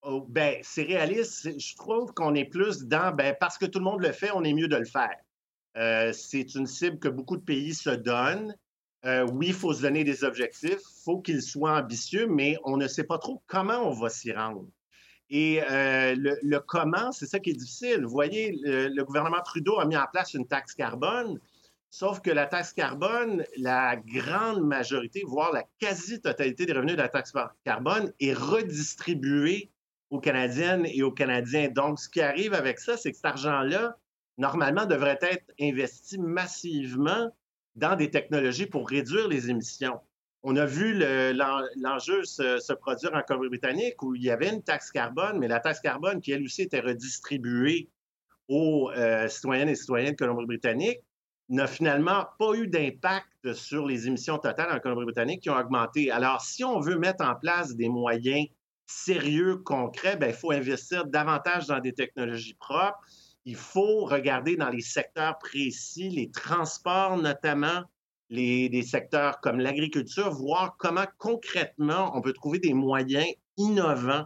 Oh, ben, c'est réaliste. Je trouve qu'on est plus dans, ben, parce que tout le monde le fait, on est mieux de le faire. Euh, c'est une cible que beaucoup de pays se donnent. Euh, oui, il faut se donner des objectifs, il faut qu'ils soient ambitieux, mais on ne sait pas trop comment on va s'y rendre. Et euh, le, comment, c'est ça qui est difficile. Vous voyez, le, gouvernement Trudeau a mis en place une taxe carbone, Sauf que la taxe carbone, la grande majorité, voire la quasi-totalité des revenus de la taxe carbone est redistribuée aux Canadiennes et aux Canadiens. Donc, ce qui arrive avec ça, c'est que cet argent-là, normalement, devrait être investi massivement dans des technologies pour réduire les émissions. On a vu l'enjeu se, produire en Colombie-Britannique où il y avait une taxe carbone, mais la taxe carbone qui, elle aussi, était redistribuée aux euh, citoyennes et citoyens de Colombie-Britannique n'a finalement pas eu d'impact sur les émissions totales en Colombie-Britannique qui ont augmenté. Alors, si on veut mettre en place des moyens sérieux, concrets, bien, il faut investir davantage dans des technologies propres. Il faut regarder dans les secteurs précis, les transports notamment, les, secteurs comme l'agriculture, voir comment concrètement on peut trouver des moyens innovants.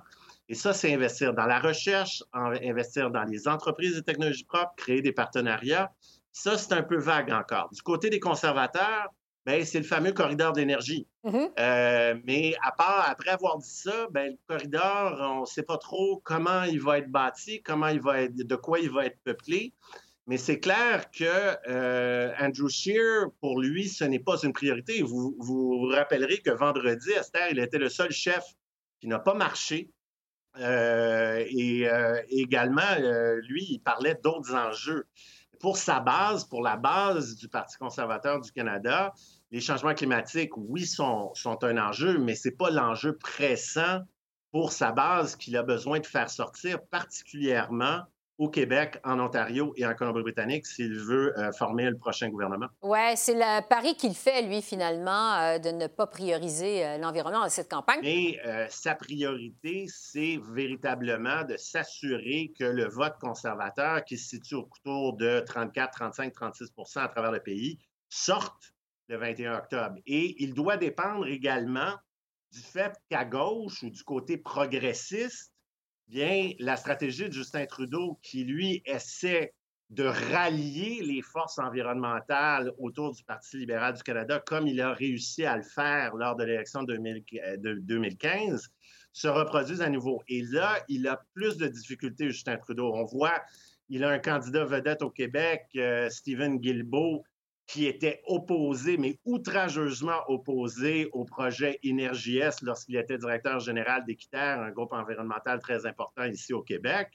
Et ça, c'est investir dans la recherche, investir dans les entreprises de technologies propres, créer des partenariats. Ça, c'est un peu vague encore. Du côté des conservateurs, ben, c'est le fameux corridor d'énergie. Mm-hmm. Euh, mais à part, après avoir dit ça, ben, le corridor, on ne sait pas trop comment il va être bâti, comment il va être, de quoi il va être peuplé. Mais c'est clair que euh, Andrew Scheer, pour lui, ce n'est pas une priorité. Vous, vous rappellerez que vendredi, Esther, il était le seul chef qui n'a pas marché. Euh, et également, lui, il parlait d'autres enjeux pour sa base, pour la base du Parti conservateur du Canada, les changements climatiques, oui, sont, sont un enjeu, mais ce n'est pas l'enjeu pressant pour sa base qu'il a besoin de faire sortir, particulièrement au Québec, en Ontario et en Colombie-Britannique s'il veut euh, former le prochain gouvernement. Oui, c'est le pari qu'il fait, lui, finalement, euh, de ne pas prioriser euh, l'environnement dans cette campagne. Mais sa priorité, c'est véritablement de s'assurer que le vote conservateur, qui se situe autour de 34, 35, 36% à travers le pays, sorte le 21 octobre. Et il doit dépendre également du fait qu'à gauche ou du côté progressiste, bien, la stratégie de Justin Trudeau, qui lui essaie de rallier les forces environnementales autour du Parti libéral du Canada, comme il a réussi à le faire lors de l'élection de 2015, se reproduisent à nouveau. Et là, il a plus de difficultés, Justin Trudeau. On voit, il a un candidat vedette au Québec, euh, Stephen Guilbeault, qui était opposé, mais outrageusement opposé au projet Énergie-S lorsqu'il était directeur général d'Équiterre, un groupe environnemental très important ici au Québec,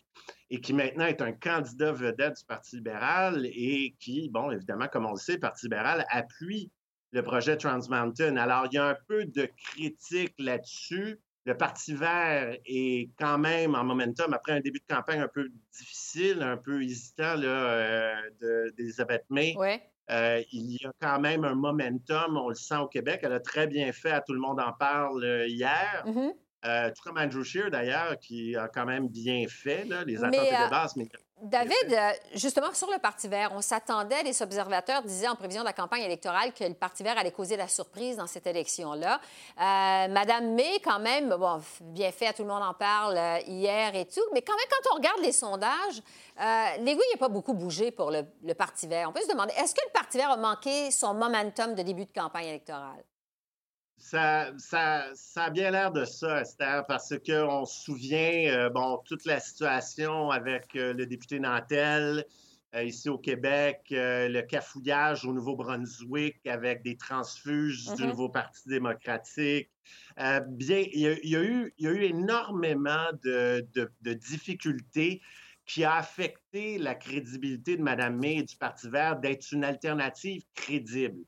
et qui maintenant est un candidat vedette du Parti libéral et qui, bon, évidemment, comme on le sait, le Parti libéral appuie le projet Trans Mountain. Alors, il y a un peu de critique là-dessus. Le Parti vert est quand même en momentum après un début de campagne un peu difficile, un peu hésitant là, euh, d'Elisabeth May. Ouais. Euh, il y a quand même un momentum, on le sent au Québec. Elle a très bien fait, à tout le monde en parle euh, hier. Mm-hmm. Euh, tout comme Andrew Scheer, d'ailleurs, qui a quand même bien fait les attentes de base. Mais David, justement, sur le Parti vert, on s'attendait, les observateurs disaient en prévision de la campagne électorale que le Parti vert allait causer la surprise dans cette élection-là. Madame May, quand même, bon, bien fait, tout le monde en parle hier et tout, mais quand même, quand on regarde les sondages, euh, L'aiguille n'a pas beaucoup bougé pour le, Parti vert. On peut se demander, est-ce que le Parti vert a manqué son momentum de début de campagne électorale? Ça, ça, ça, a bien l'air de ça, Esther, parce qu'on se souvient, euh, bon, toute la situation avec euh, le député Nantel ici au Québec, le cafouillage au Nouveau-Brunswick avec des transfuges du mm-hmm. Nouveau Parti démocratique. bien, il y, a, eu, il y, a, eu, énormément de, de difficultés qui a affecté la crédibilité de Mme May et du Parti vert d'être une alternative crédible.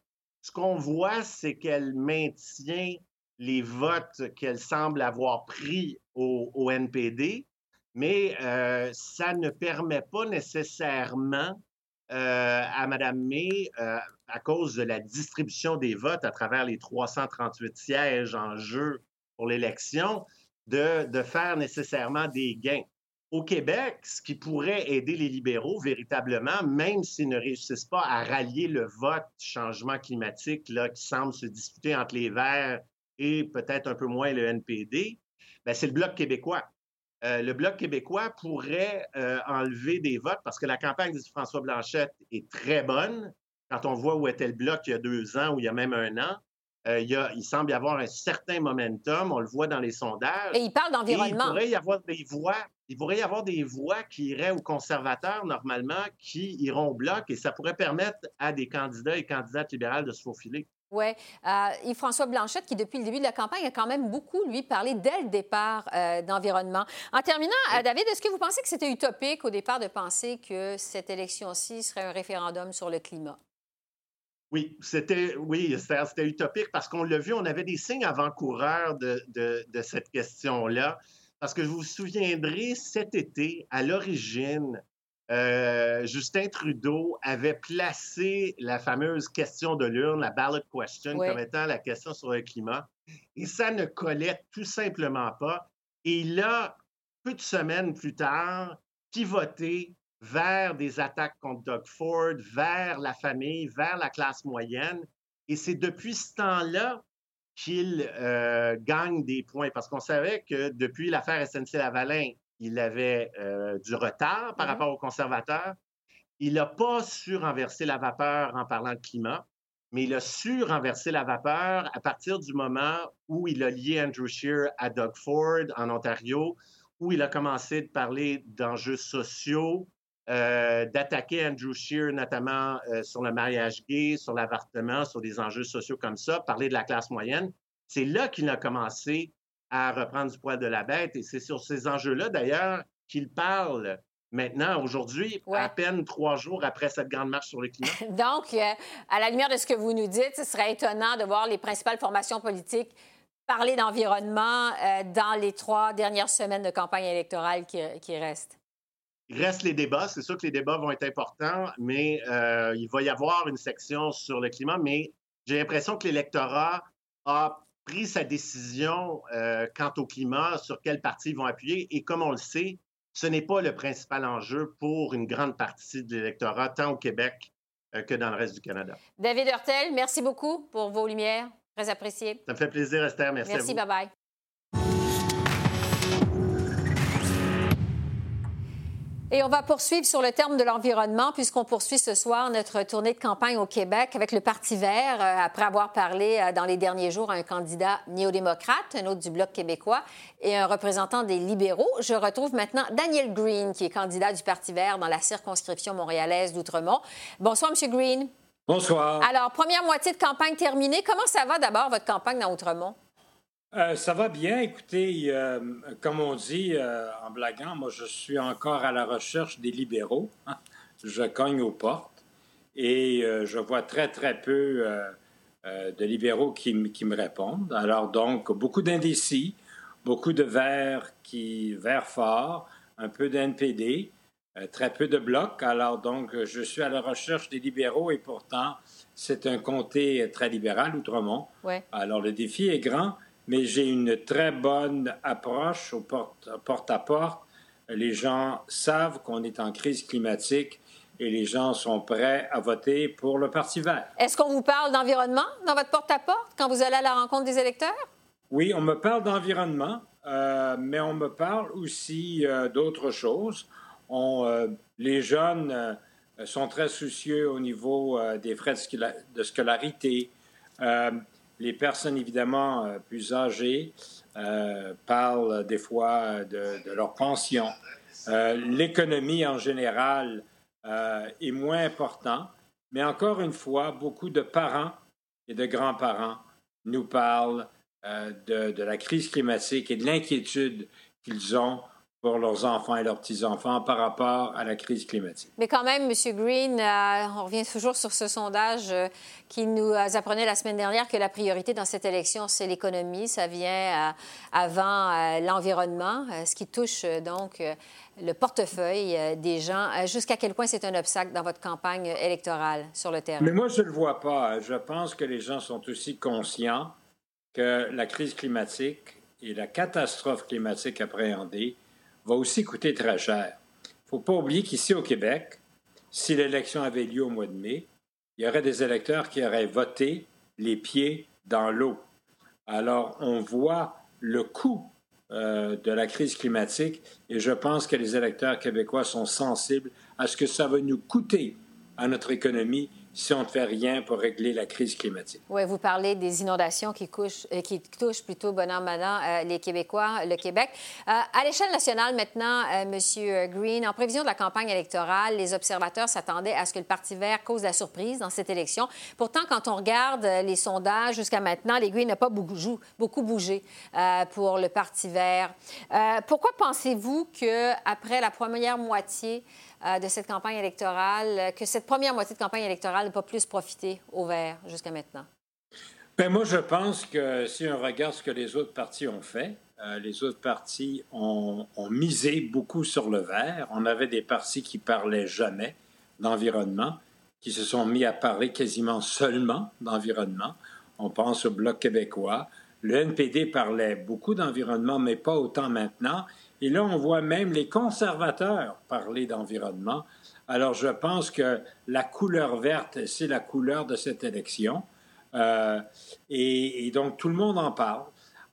Ce qu'on voit, c'est qu'elle maintient les votes qu'elle semble avoir pris au, NPD, mais euh, ça ne permet pas nécessairement euh, à Mme May, euh, à cause de la distribution des votes à travers les 338 sièges en jeu pour l'élection, de, de faire nécessairement des gains au Québec, ce qui pourrait aider les libéraux véritablement, même s'ils ne réussissent pas à rallier le vote changement climatique là, qui semble se disputer entre les Verts et peut-être un peu moins le NPD, ben, c'est le Bloc québécois. Euh, le Bloc québécois pourrait euh, enlever des votes parce que la campagne de François Blanchette est très bonne. Quand on voit où était le Bloc il y a deux ans ou il y a même un an, Euh, il, semble y avoir un certain momentum, on le voit dans les sondages. Et il parle d'environnement. Il pourrait y avoir des voix, il pourrait y avoir des voix qui iraient aux conservateurs normalement, qui iront au bloc, et ça pourrait permettre à des candidats et candidates libérales de se faufiler. Oui. Euh, Yves-François Blanchette, qui depuis le début de la campagne a quand même beaucoup, lui, parlé dès le départ euh, d'environnement. En terminant, euh, David, est-ce que vous pensez que c'était utopique au départ de penser que cette élection-ci serait un référendum sur le climat? Oui, c'était oui, c'était utopique parce qu'on l'a vu, on avait des signes avant-coureurs de, de, cette question-là. Parce que vous vous souviendrez, cet été, à l'origine, euh, Justin Trudeau avait placé la fameuse question de l'urne, la ballot question, comme étant la question sur le climat. Et ça ne collait tout simplement pas. Et il a, peu de semaines plus tard, pivoté vers des attaques contre Doug Ford, vers la famille, vers la classe moyenne. Et c'est depuis ce temps-là qu'il euh, gagne des points, parce qu'on savait que depuis l'affaire SNC-Lavalin, il avait euh, du retard par mmh rapport aux conservateurs. Il n'a pas su renverser la vapeur en parlant de climat, mais il a su renverser la vapeur à partir du moment où il a lié Andrew Scheer à Doug Ford en Ontario, où il a commencé de parler d'enjeux sociaux, euh, d'attaquer Andrew Scheer, notamment euh, sur le mariage gay, sur l'avortement, sur des enjeux sociaux comme ça, parler de la classe moyenne. C'est là qu'il a commencé à reprendre du poids de la bête. Et c'est sur ces enjeux-là, d'ailleurs, qu'il parle maintenant, aujourd'hui, à peine trois jours après cette grande marche sur le climat. Donc, euh, à la lumière de ce que vous nous dites, ce serait étonnant de voir les principales formations politiques parler d'environnement dans les trois dernières semaines de campagne électorale qui, qui restent. Reste les débats. C'est sûr que les débats vont être importants, mais euh, il va y avoir une section sur le climat. Mais j'ai l'impression que l'électorat a pris sa décision euh, quant au climat, sur quel parti ils vont appuyer. Et comme on le sait, ce n'est pas le principal enjeu pour une grande partie de l'électorat, tant au Québec euh, que dans le reste du Canada. David Hurtel, merci beaucoup pour vos lumières. Très apprécié. Ça me fait plaisir, Esther. Merci, merci à vous. bye-bye. Et on va poursuivre sur le terme de l'environnement puisqu'on poursuit ce soir notre tournée de campagne au Québec avec le Parti vert, euh, après avoir parlé euh, dans les derniers jours à un candidat néo-démocrate, un autre du Bloc québécois et un représentant des libéraux. Je retrouve maintenant Daniel Green, qui est candidat du Parti vert dans la circonscription montréalaise d'Outremont. Bonsoir, M. Green. Bonsoir. Alors, première moitié de campagne terminée. Comment ça va d'abord, votre campagne dans Outremont? Euh, ça va bien. Écoutez, euh, comme on dit euh, en blaguant, moi, je suis encore à la recherche des libéraux. Je cogne aux portes et je vois très, très peu de libéraux qui, qui, me répondent. Alors, donc, beaucoup d'indécis, beaucoup de verts qui, verts forts, un peu d'NPD, très peu de blocs. Alors, donc, je suis à la recherche des libéraux et pourtant, c'est un comté très libéral, Outremont. Ouais. Alors, le défi est grand mais j'ai une très bonne approche au porte-à-porte. Les gens savent qu'on est en crise climatique et les gens sont prêts à voter pour le Parti vert. Est-ce qu'on vous parle d'environnement dans votre porte-à-porte quand vous allez à la rencontre des électeurs? Oui, on me parle d'environnement, euh, mais on me parle aussi euh, d'autres choses. On, euh, les jeunes sont très soucieux au niveau des frais de scolarité. Les personnes, évidemment, euh, plus âgées euh, parlent des fois de, leur pension. Euh, l'économie en général est moins importante, mais encore une fois, beaucoup de parents et de grands-parents nous parlent de, de, la crise climatique et de l'inquiétude qu'ils ont pour leurs enfants et leurs petits-enfants par rapport à la crise climatique. Mais quand même, M. Green, euh, on revient toujours sur ce sondage euh, qui nous apprenait la semaine dernière que la priorité dans cette élection, c'est l'économie. Ça vient euh, avant l'environnement, ce qui touche donc le portefeuille des gens. Jusqu'à quel point c'est un obstacle dans votre campagne électorale sur le terrain? Mais moi, je ne le vois pas. Je pense que les gens sont aussi conscients que la crise climatique et la catastrophe climatique appréhendée va aussi coûter très cher. Il ne faut pas oublier qu'ici au Québec, si l'élection avait lieu au mois de mai, il y aurait des électeurs qui auraient voté les pieds dans l'eau. Alors, on voit le coût euh, de la crise climatique et je pense que les électeurs québécois sont sensibles à ce que ça va nous coûter à notre économie si on ne fait rien pour régler la crise climatique. Oui, vous parlez des inondations qui, euh, touchent plutôt bon an, euh, les Québécois, le Québec. Euh, à l'échelle nationale, maintenant, Monsieur Green, en prévision de la campagne électorale, les observateurs s'attendaient à ce que le Parti vert cause la surprise dans cette élection. Pourtant, quand on regarde les sondages jusqu'à maintenant, Green n'ont pas beaucoup bougé pour le Parti vert. pourquoi pensez-vous qu'après la première moitié euh, de cette campagne électorale, que cette première moitié de campagne électorale n'a pas plus profité au vert jusqu'à maintenant? Bien, moi, je pense que si on regarde ce que les autres partis ont fait, euh, les autres partis ont, misé beaucoup sur le vert. On avait des partis qui parlaient jamais d'environnement, qui se sont mis à parler quasiment seulement d'environnement. On pense au Bloc québécois. Le NPD parlait beaucoup d'environnement, mais pas autant maintenant. Et là, on voit même les conservateurs parler d'environnement. Alors, je pense que la couleur verte, c'est la couleur de cette élection. Euh, et, donc, tout le monde en parle.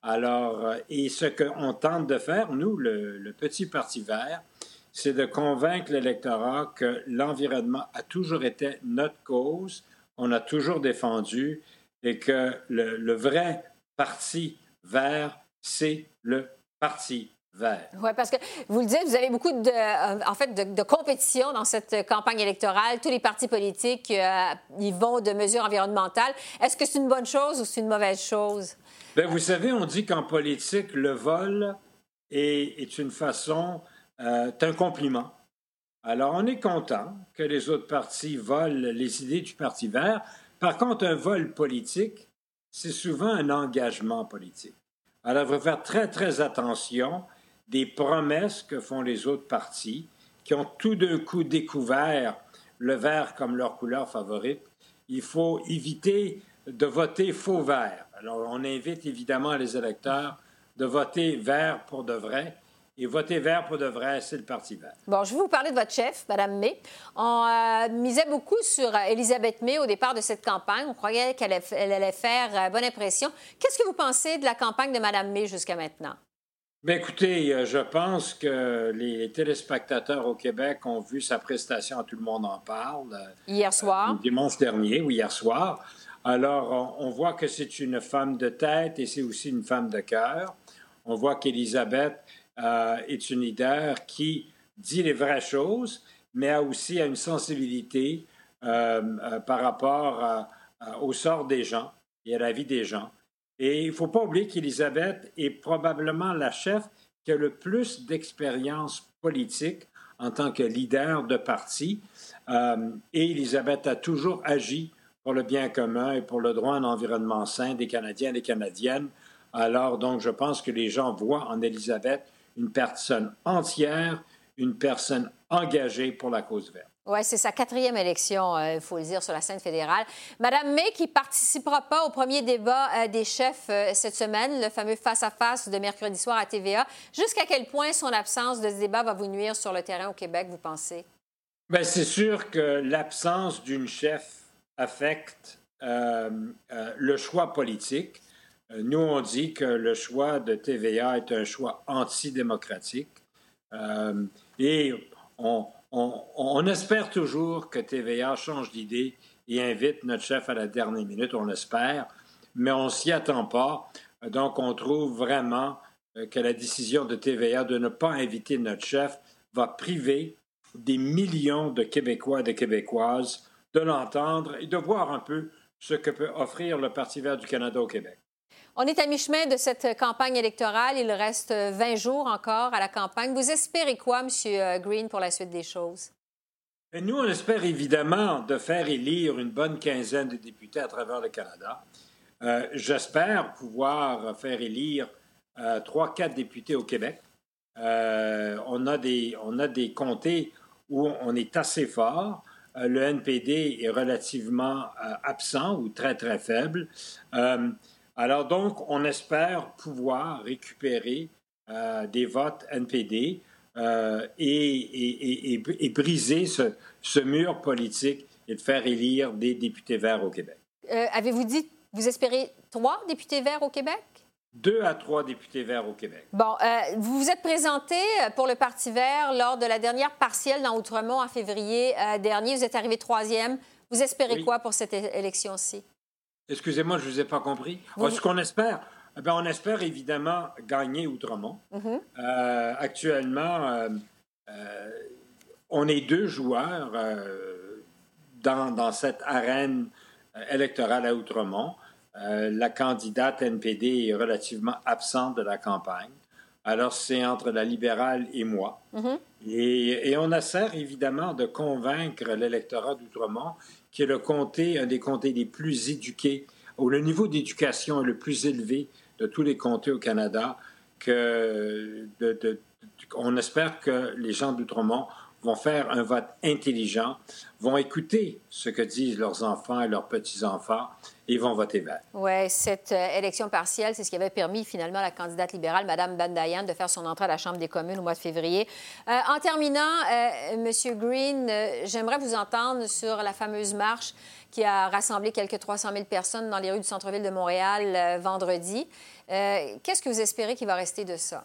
Alors, euh, et ce qu'on tente de faire, nous, le, petit Parti vert, c'est de convaincre l'électorat que l'environnement a toujours été notre cause, on a toujours défendu, et que le, le vrai Parti vert, c'est le Parti oui, parce que vous le dites, vous avez beaucoup de, euh, en fait, de, compétition dans cette campagne électorale. Tous les partis politiques, euh, ils vont de mesures environnementales. Est-ce que c'est une bonne chose ou c'est une mauvaise chose? Bien, vous savez, on dit qu'en politique, le vol est, est une façon, euh, un compliment. Alors, on est content que les autres partis volent les idées du Parti vert. Par contre, un vol politique, c'est souvent un engagement politique. Alors, il faut faire très, très attention des promesses que font les autres partis, qui ont tout d'un coup découvert le vert comme leur couleur favorite. Il faut éviter de voter faux vert. Alors, on invite évidemment les électeurs de voter vert pour de vrai. Et voter vert pour de vrai, c'est le Parti vert. Bon, je vais vous parler de votre chef, Mme May. On euh, misait beaucoup sur euh, Elisabeth May au départ de cette campagne. On croyait qu'elle allait faire euh, bonne impression. Qu'est-ce que vous pensez de la campagne de Mme May jusqu'à maintenant? Bien, écoutez, euh, je pense que les téléspectateurs au Québec ont vu sa prestation, tout le monde en parle. Euh, hier soir. dimanche dernier, ou hier soir. Alors, on, voit que c'est une femme de tête et c'est aussi une femme de cœur. On voit qu'Élisabeth euh, est une leader qui dit les vraies choses, mais a aussi une sensibilité par rapport au sort des gens et à la vie des gens. Et il ne faut pas oublier qu'Élisabeth est probablement la chef qui a le plus d'expérience politique en tant que leader de parti. Euh, et Élisabeth a toujours agi pour le bien commun et pour le droit à un environnement sain des Canadiens et des Canadiennes. Alors, donc, je pense que les gens voient en Élisabeth une personne entière, une personne engagée pour la cause verte. Oui, c'est sa quatrième élection, euh, il faut le dire, sur la scène fédérale. Madame May, qui participera pas au premier débat euh, des chefs euh, cette semaine, le fameux face-à-face de mercredi soir à TVA, jusqu'à quel point son absence de ce débat va vous nuire sur le terrain au Québec, vous pensez? Bien, c'est sûr que l'absence d'une chef affecte le choix politique. Nous, on dit que le choix de TVA est un choix antidémocratique. et on, on, espère toujours que TVA change d'idée et invite notre chef à la dernière minute, on l'espère, mais on s'y attend pas. Donc, on trouve vraiment euh, que la décision de TVA de ne pas inviter notre chef va priver des millions de Québécois et de Québécoises de l'entendre et de voir un peu ce que peut offrir le Parti vert du Canada au Québec. On est à mi-chemin de cette campagne électorale. Il reste 20 jours encore à la campagne. Vous espérez quoi, M. Euh, Green, pour la suite des choses? nous, on espère évidemment de faire élire une bonne quinzaine de députés à travers le Canada. Euh, j'espère pouvoir faire élire euh, trois, quatre députés au Québec. on, a des, on a des comtés où on est assez fort. le NPD est relativement absent ou très, très faible. Alors donc, on espère pouvoir récupérer euh, des votes NPD euh, et, briser ce, mur politique et de faire élire des députés verts au Québec. Euh, avez-vous dit, vous espérez trois députés verts au Québec? Deux à trois députés verts au Québec. Bon, vous vous êtes présenté pour le Parti vert lors de la dernière partielle dans Outremont en février dernier. Vous êtes arrivé troisième. Vous espérez quoi pour cette élection-ci? Excusez-moi, je ne vous ai pas compris. Ce qu'on espère, eh on espère évidemment gagner Outremont. Mm-hmm. Euh, actuellement, euh, euh, on est deux joueurs dans, dans, cette arène électorale à Outremont. la candidate NPD est relativement absente de la campagne. Alors, c'est entre la libérale et moi. Mm-hmm. et, et, on essaie évidemment de convaincre l'électorat d'Outremont, qui est le comté, un des comtés les plus éduqués, où le niveau d'éducation est le plus élevé de tous les comtés au Canada, que on espère que les gens d'Outremont vont faire un vote intelligent, vont écouter ce que disent leurs enfants et leurs petits-enfants voter vert. Oui, cette euh, élection partielle, c'est ce qui avait permis finalement à la candidate libérale, Mme Bandayan, de faire son entrée à la Chambre des communes au mois de février. Euh, en terminant, euh, M. Green, j'aimerais vous entendre sur la fameuse marche qui a rassemblé quelques 300 000 personnes dans les rues du centre-ville de Montréal vendredi. Qu'est-ce que vous espérez qu'il va rester de ça?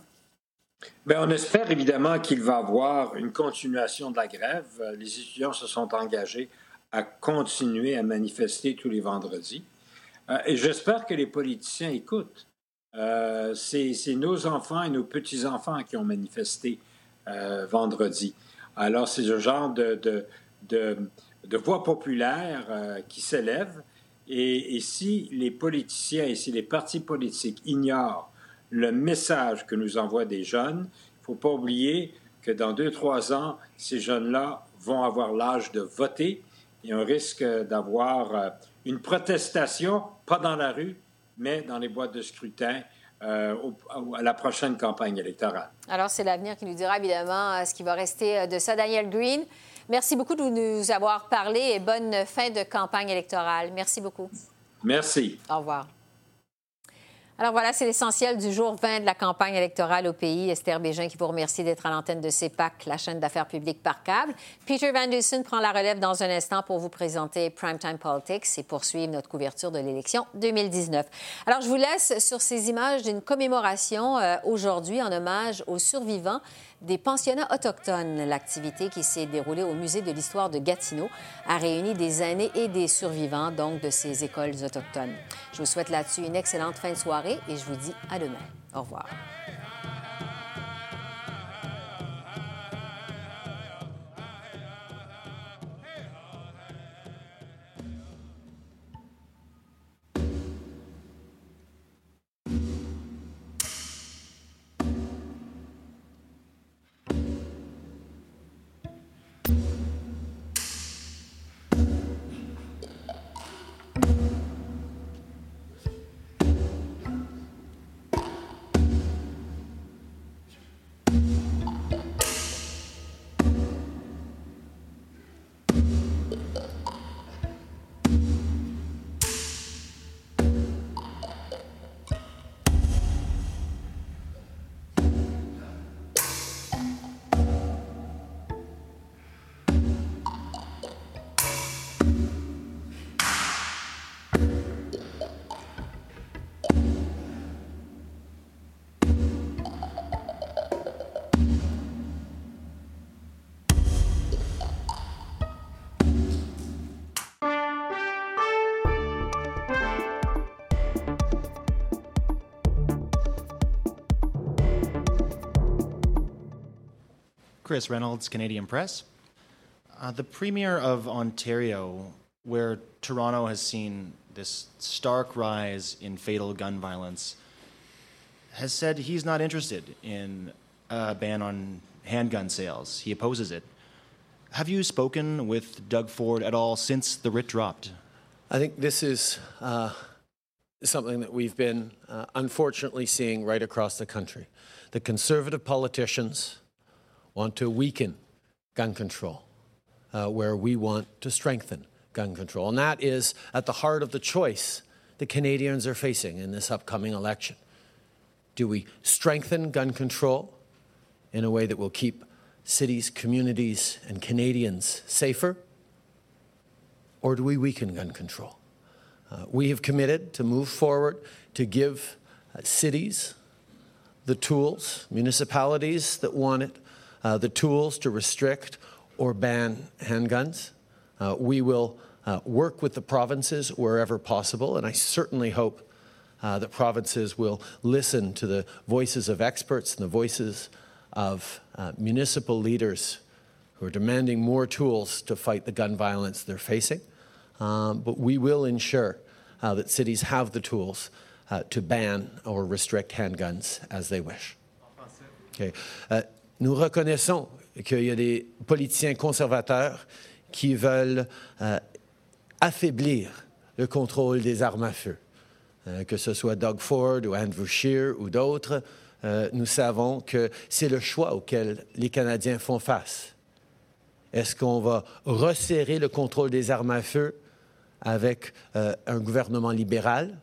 Bien, on espère évidemment qu'il va y avoir une continuation de la grève. Les étudiants se sont engagés à continuer à manifester tous les vendredis. Euh, et j'espère que les politiciens écoutent. Euh, c'est nos enfants et nos petits-enfants qui ont manifesté euh, vendredi. Alors, c'est ce genre de, de, de, voix populaire qui s'élève. Et, et, si les politiciens et si les partis politiques ignorent le message que nous envoient des jeunes, il ne faut pas oublier que dans deux, trois ans, ces jeunes-là vont avoir l'âge de voter et on risque d'avoir euh, une protestation, pas dans la rue, mais dans les boîtes de scrutin euh, à la prochaine campagne électorale. Alors, c'est l'avenir qui nous dira évidemment euh, ce qui va rester de ça. Daniel Green, merci beaucoup de nous avoir parlé et bonne fin de campagne électorale. Merci beaucoup. Merci. Au revoir. Alors voilà, c'est l'essentiel du jour 20 de la campagne électorale au pays. Esther Bégin qui vous remercie d'être à l'antenne de CEPAC, la chaîne d'affaires publiques par câble. Peter Van Dusen prend la relève dans un instant pour vous présenter Primetime Politics et poursuivre notre couverture de l'élection 2019. Alors je vous laisse sur ces images d'une commémoration euh, aujourd'hui en hommage aux survivants des pensionnats autochtones. L'activité qui s'est déroulée au Musée de l'histoire de Gatineau a réuni des aînés et des survivants de ces écoles autochtones. Je vous souhaite là-dessus une excellente fin de soirée et je vous dis à demain. Au revoir. Chris Reynolds, Canadian Press. Uh, the Premier of Ontario, where Toronto has seen this stark rise in fatal gun violence, has said he's not interested in a ban on handgun sales. He opposes it. Have you spoken with Doug Ford at all since the writ dropped? I think this is uh, something that we've been uh, unfortunately seeing right across the country. The conservative politicians, want to weaken gun control, uh, where we want to strengthen gun control. And that is at the heart of the choice the Canadians are facing in this upcoming election. Do we strengthen gun control in a way that will keep cities, communities, and Canadians safer? Or do we weaken gun control? Uh, we have committed to move forward to give uh, cities the tools, municipalities that want it, uh, the tools to restrict or ban handguns. Uh, we will uh, work with the provinces wherever possible, and I certainly hope uh, that provinces will listen to the voices of experts and the voices of uh, municipal leaders who are demanding more tools to fight the gun violence they're facing. Um, but we will ensure uh, that cities have the tools uh, to ban or restrict handguns as they wish. Okay. Nous reconnaissons qu'il y a des politiciens conservateurs qui veulent euh, affaiblir le contrôle des armes à feu. Euh, que ce soit Doug Ford ou Andrew Scheer ou d'autres, euh, nous savons que c'est le choix auquel les Canadiens font face. Est-ce qu'on va resserrer le contrôle des armes à feu avec un gouvernement libéral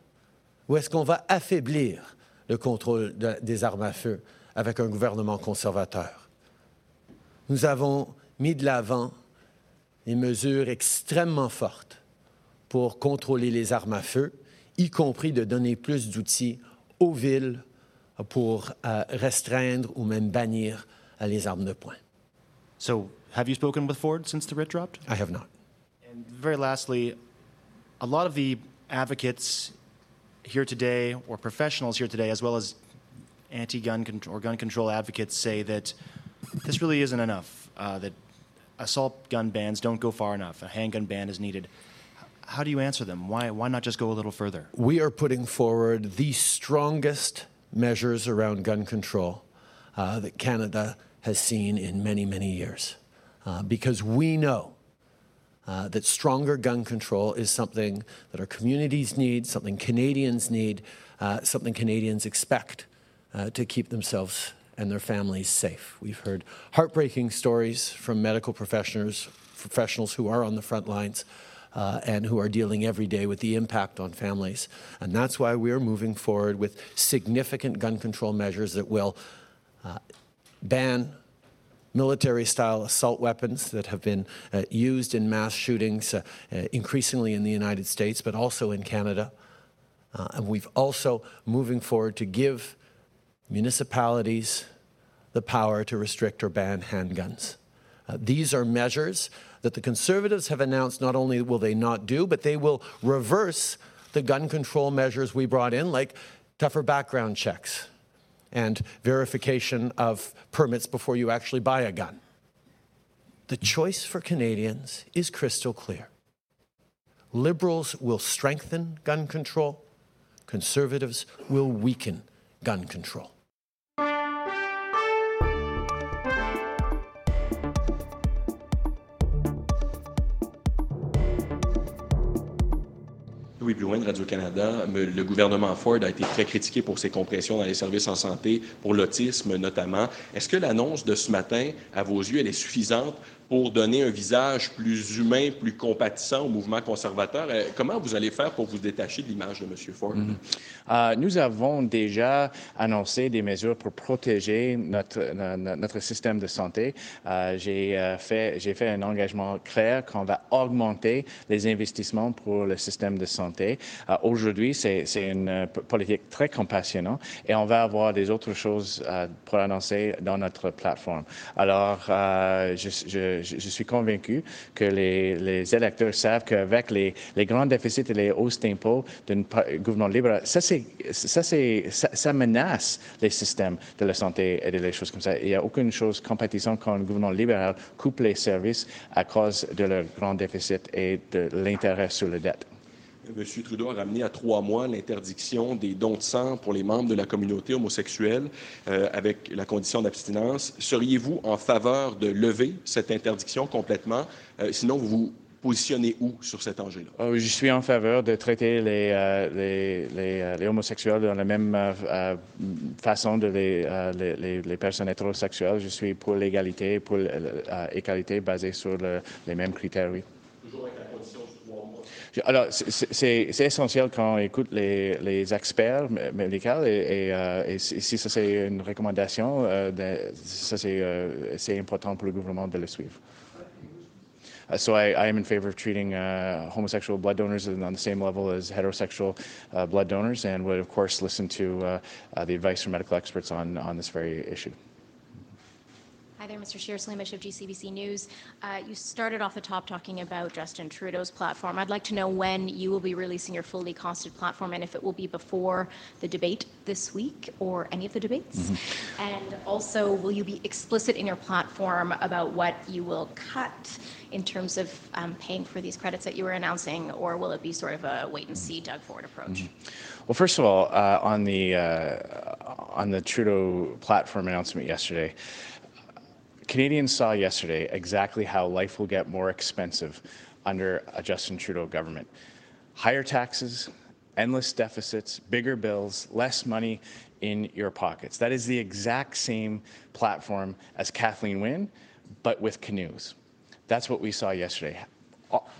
ou est-ce qu'on va affaiblir le contrôle de- des armes à feu? Avec un gouvernement conservateur? Nous avons mis de l'avant des mesures extrêmement fortes pour contrôler les armes à feu, y compris de donner plus d'outils aux villes pour euh, restreindre ou même bannir euh, les armes de poing. So, have you spoken with Ford since the writ dropped? I have not. And very lastly, a lot of the advocates here today, or professionals here today, as well as anti-gun con- or gun control advocates, say that this really isn't enough. Uh, that assault gun bans don't go far enough. A handgun ban is needed. How do you answer them? Why, why not just go a little further? We are putting forward the strongest measures around gun control uh, that Canada has seen in many, many years. Uh, because we know uh, that stronger gun control is something that our communities need, something Canadians need, uh, something Canadians expect uh, to keep themselves and their families safe. We've heard heartbreaking stories from medical professionals, professionals who are on the front lines uh, and who are dealing every day with the impact on families. And that's why we are moving forward with significant gun control measures that will uh, ban military style assault weapons that have been uh, used in mass shootings uh, uh, increasingly in the United States, but also in Canada. Uh, and we've also moving forward to give municipalities the power to restrict or ban handguns. Uh, these are measures that the Conservatives have announced not only will they not do, but they will reverse the gun control measures we brought in, like tougher background checks and verification of permits before you actually buy a gun. The choice for Canadians is crystal clear. Liberals will strengthen gun control, conservatives will weaken gun control. De Radio-Canada, le gouvernement Ford a été très critiqué pour ses compressions dans les services en santé, pour l'autisme notamment. Est-ce que l'annonce de ce matin, à vos yeux, elle est suffisante pour donner un visage plus humain, plus compatissant au mouvement conservateur? Euh, Comment vous allez faire pour vous détacher de l'image de M. Ford? Euh, nous avons déjà annoncé des mesures pour protéger notre, no- no- notre système de santé. Euh, j'ai fait, fait un engagement clair qu'on va augmenter les investissements pour le système de santé. Aujourd'hui, c'est une politique très compassionnante et on va avoir des autres choses pour annoncer dans notre plateforme. Alors, je- je- suis convaincu que les, électeurs savent qu'avec les, les grands déficits et les hausses d'impôts d'un gouvernement libéral, ça, ça, ça, menace les systèmes de la santé et des choses comme ça. Il n'y a aucune chose compétition quand le gouvernement libéral coupe les services à cause de leur grand déficit et de l'intérêt sur la dette. M. Trudeau a ramené à trois mois l'interdiction des dons de sang pour les membres de la communauté homosexuelle euh, avec la condition d'abstinence. Seriez-vous en faveur de lever cette interdiction complètement? Euh, sinon, vous vous positionnez où sur cet enjeu-là? Euh, Je suis en faveur de traiter les, euh, les, les, les homosexuels de la même euh, façon de les, personnes hétérosexuelles. Je suis pour l'égalité, pour l'égalité basée sur le- les mêmes critères, oui. Je- Alors, c'est- essentiel quand on écoute les, les experts mé- médicaux et, et, euh, et si si ça c'est une recommandation, euh, de- ça c'est euh, important pour le gouvernement de le suivre. Uh, so I, I am in favor of treating uh, homosexual blood donors on the same level as heterosexual uh, blood donors, and would of course listen to uh, uh, the advice from medical experts on on this very issue. Hi there, Mr. Shear Slamish of GCBC News. Uh, you started off the top talking about Justin Trudeau's platform. I'd like to know when you will be releasing your fully costed platform and if it will be before the debate this week or any of the debates. Mm-hmm. And also, will you be explicit in your platform about what you will cut in terms of um, paying for these credits that you were announcing, or will it be sort of a wait and see Doug Ford approach? Mm-hmm. Well, first of all, uh, on the uh, on the Trudeau platform announcement yesterday. Canadians saw yesterday exactly how life will get more expensive under a Justin Trudeau government. Higher taxes, endless deficits, bigger bills, less money in your pockets. That is the exact same platform as Kathleen Wynne, but with canoes. That's what we saw yesterday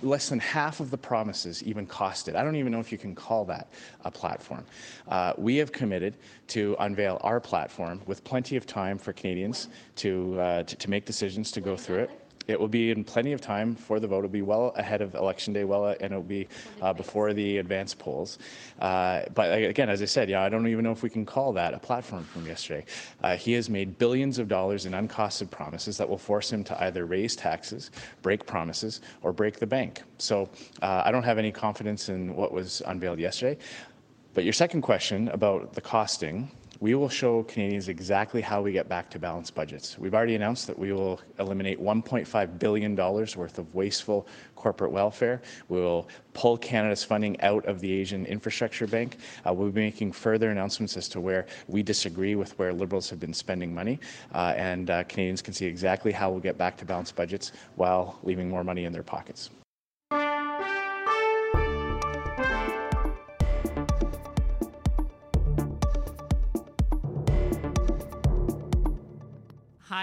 less than half of the promises even costed. I don't even know if you can call that a platform. Uh, we have committed to unveil our platform with plenty of time for Canadians to, uh, to, to make decisions to go through it. It will be in plenty of time for the vote. It'll be well ahead of election day, well, and it'll be uh, before the advance polls. Uh, but again, as I said, yeah, I don't even know if we can call that a platform from yesterday. Uh, he has made billions of dollars in uncosted promises that will force him to either raise taxes, break promises, or break the bank. So uh, I don't have any confidence in what was unveiled yesterday. But your second question about the costing, we will show Canadians exactly how we get back to balanced budgets. We've already announced that we will eliminate $1.5 billion worth of wasteful corporate welfare. We will pull Canada's funding out of the Asian Infrastructure Bank. Uh, we'll be making further announcements as to where we disagree with where Liberals have been spending money. Uh, and uh, Canadians can see exactly how we'll get back to balanced budgets while leaving more money in their pockets.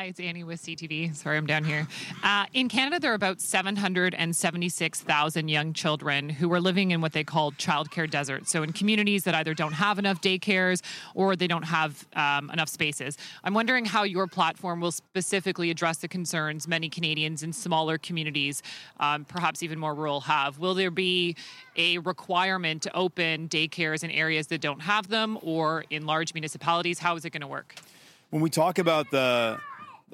Hi, it's Annie with CTV. Sorry, I'm down here. Uh, in Canada, there are about 776,000 young children who are living in what they call childcare deserts. So, in communities that either don't have enough daycares or they don't have um, enough spaces. I'm wondering how your platform will specifically address the concerns many Canadians in smaller communities, um, perhaps even more rural, have. Will there be a requirement to open daycares in areas that don't have them or in large municipalities? How is it going to work? When we talk about the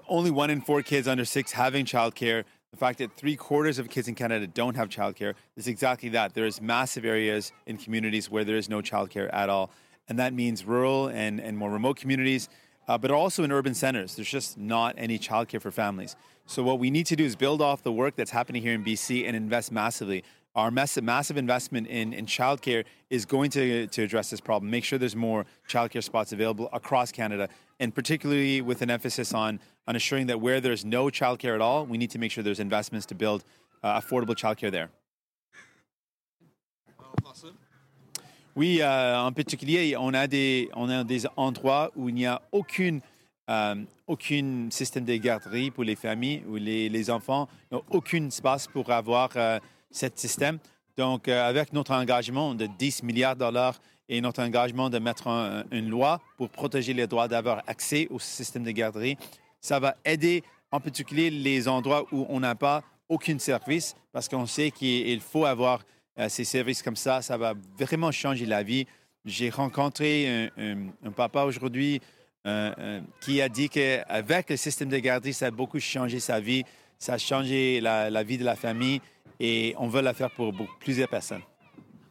only one in four kids under six having childcare. The fact that three quarters of kids in Canada don't have childcare is exactly that. There is massive areas in communities where there is no childcare at all, and that means rural and, and more remote communities, uh, but also in urban centers. There's just not any childcare for families. So what we need to do is build off the work that's happening here in BC and invest massively. Our massive, massive investment in, in childcare is going to, to address this problem. Make sure there's more childcare spots available across Canada, and particularly with an emphasis on on ensuring that where there's no childcare at all, we need to make sure there's investments to build uh, affordable childcare there. Oui, euh, en particulier, on a, des, on a des endroits où il n'y a aucune, euh, aucun système de garderie pour les familles, où les, les enfants n'ont aucun espace pour avoir euh, ce système. Donc, euh, avec notre engagement de 10 milliards de dollars et notre engagement de mettre un, une loi pour protéger les droits d'avoir accès au système de garderie, ça va aider en particulier les endroits où on n'a pas aucun service parce qu'on sait qu'il faut avoir euh, ces services comme ça. Ça va vraiment changer la vie. J'ai rencontré un, papa aujourd'hui euh, euh, qui a dit qu'avec le système de garderie, ça a beaucoup changé sa vie. Ça a changé la, vie de la famille et on veut la faire pour, plusieurs personnes.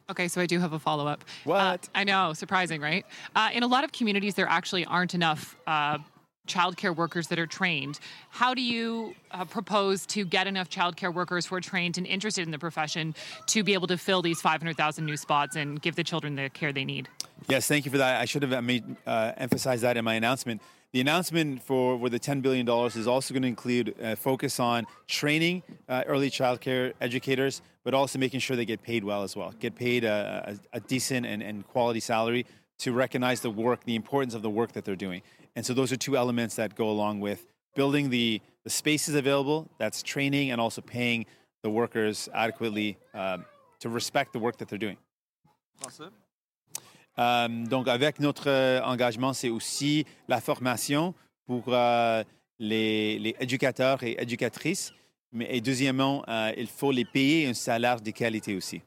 Okay, so I do have a follow up. What? I know, surprising, right? Uh, in a lot of communities, there actually aren't enough uh, childcare workers that are trained. How do you uh, propose to get enough childcare workers who are trained and interested in the profession to be able to fill these 500,000 new spots and give the children the care they need? Yes, thank you for that. I should have made, uh, emphasized that in my announcement. The announcement for, for the $10 billion is also going to include a focus on training uh, early childcare educators, but also making sure they get paid well as well, get paid a, a, a decent and, and quality salary to recognize the work, the importance of the work that they're doing. And so those are two elements that go along with building the, the spaces available, that's training and also paying the workers adequately um, to respect the work that they're doing. Awesome. Um, donc, avec notre euh, engagement, c'est aussi la formation pour euh, les, les, éducateurs et éducatrices. Mais et deuxièmement, euh, il faut les payer un salaire de qualité aussi.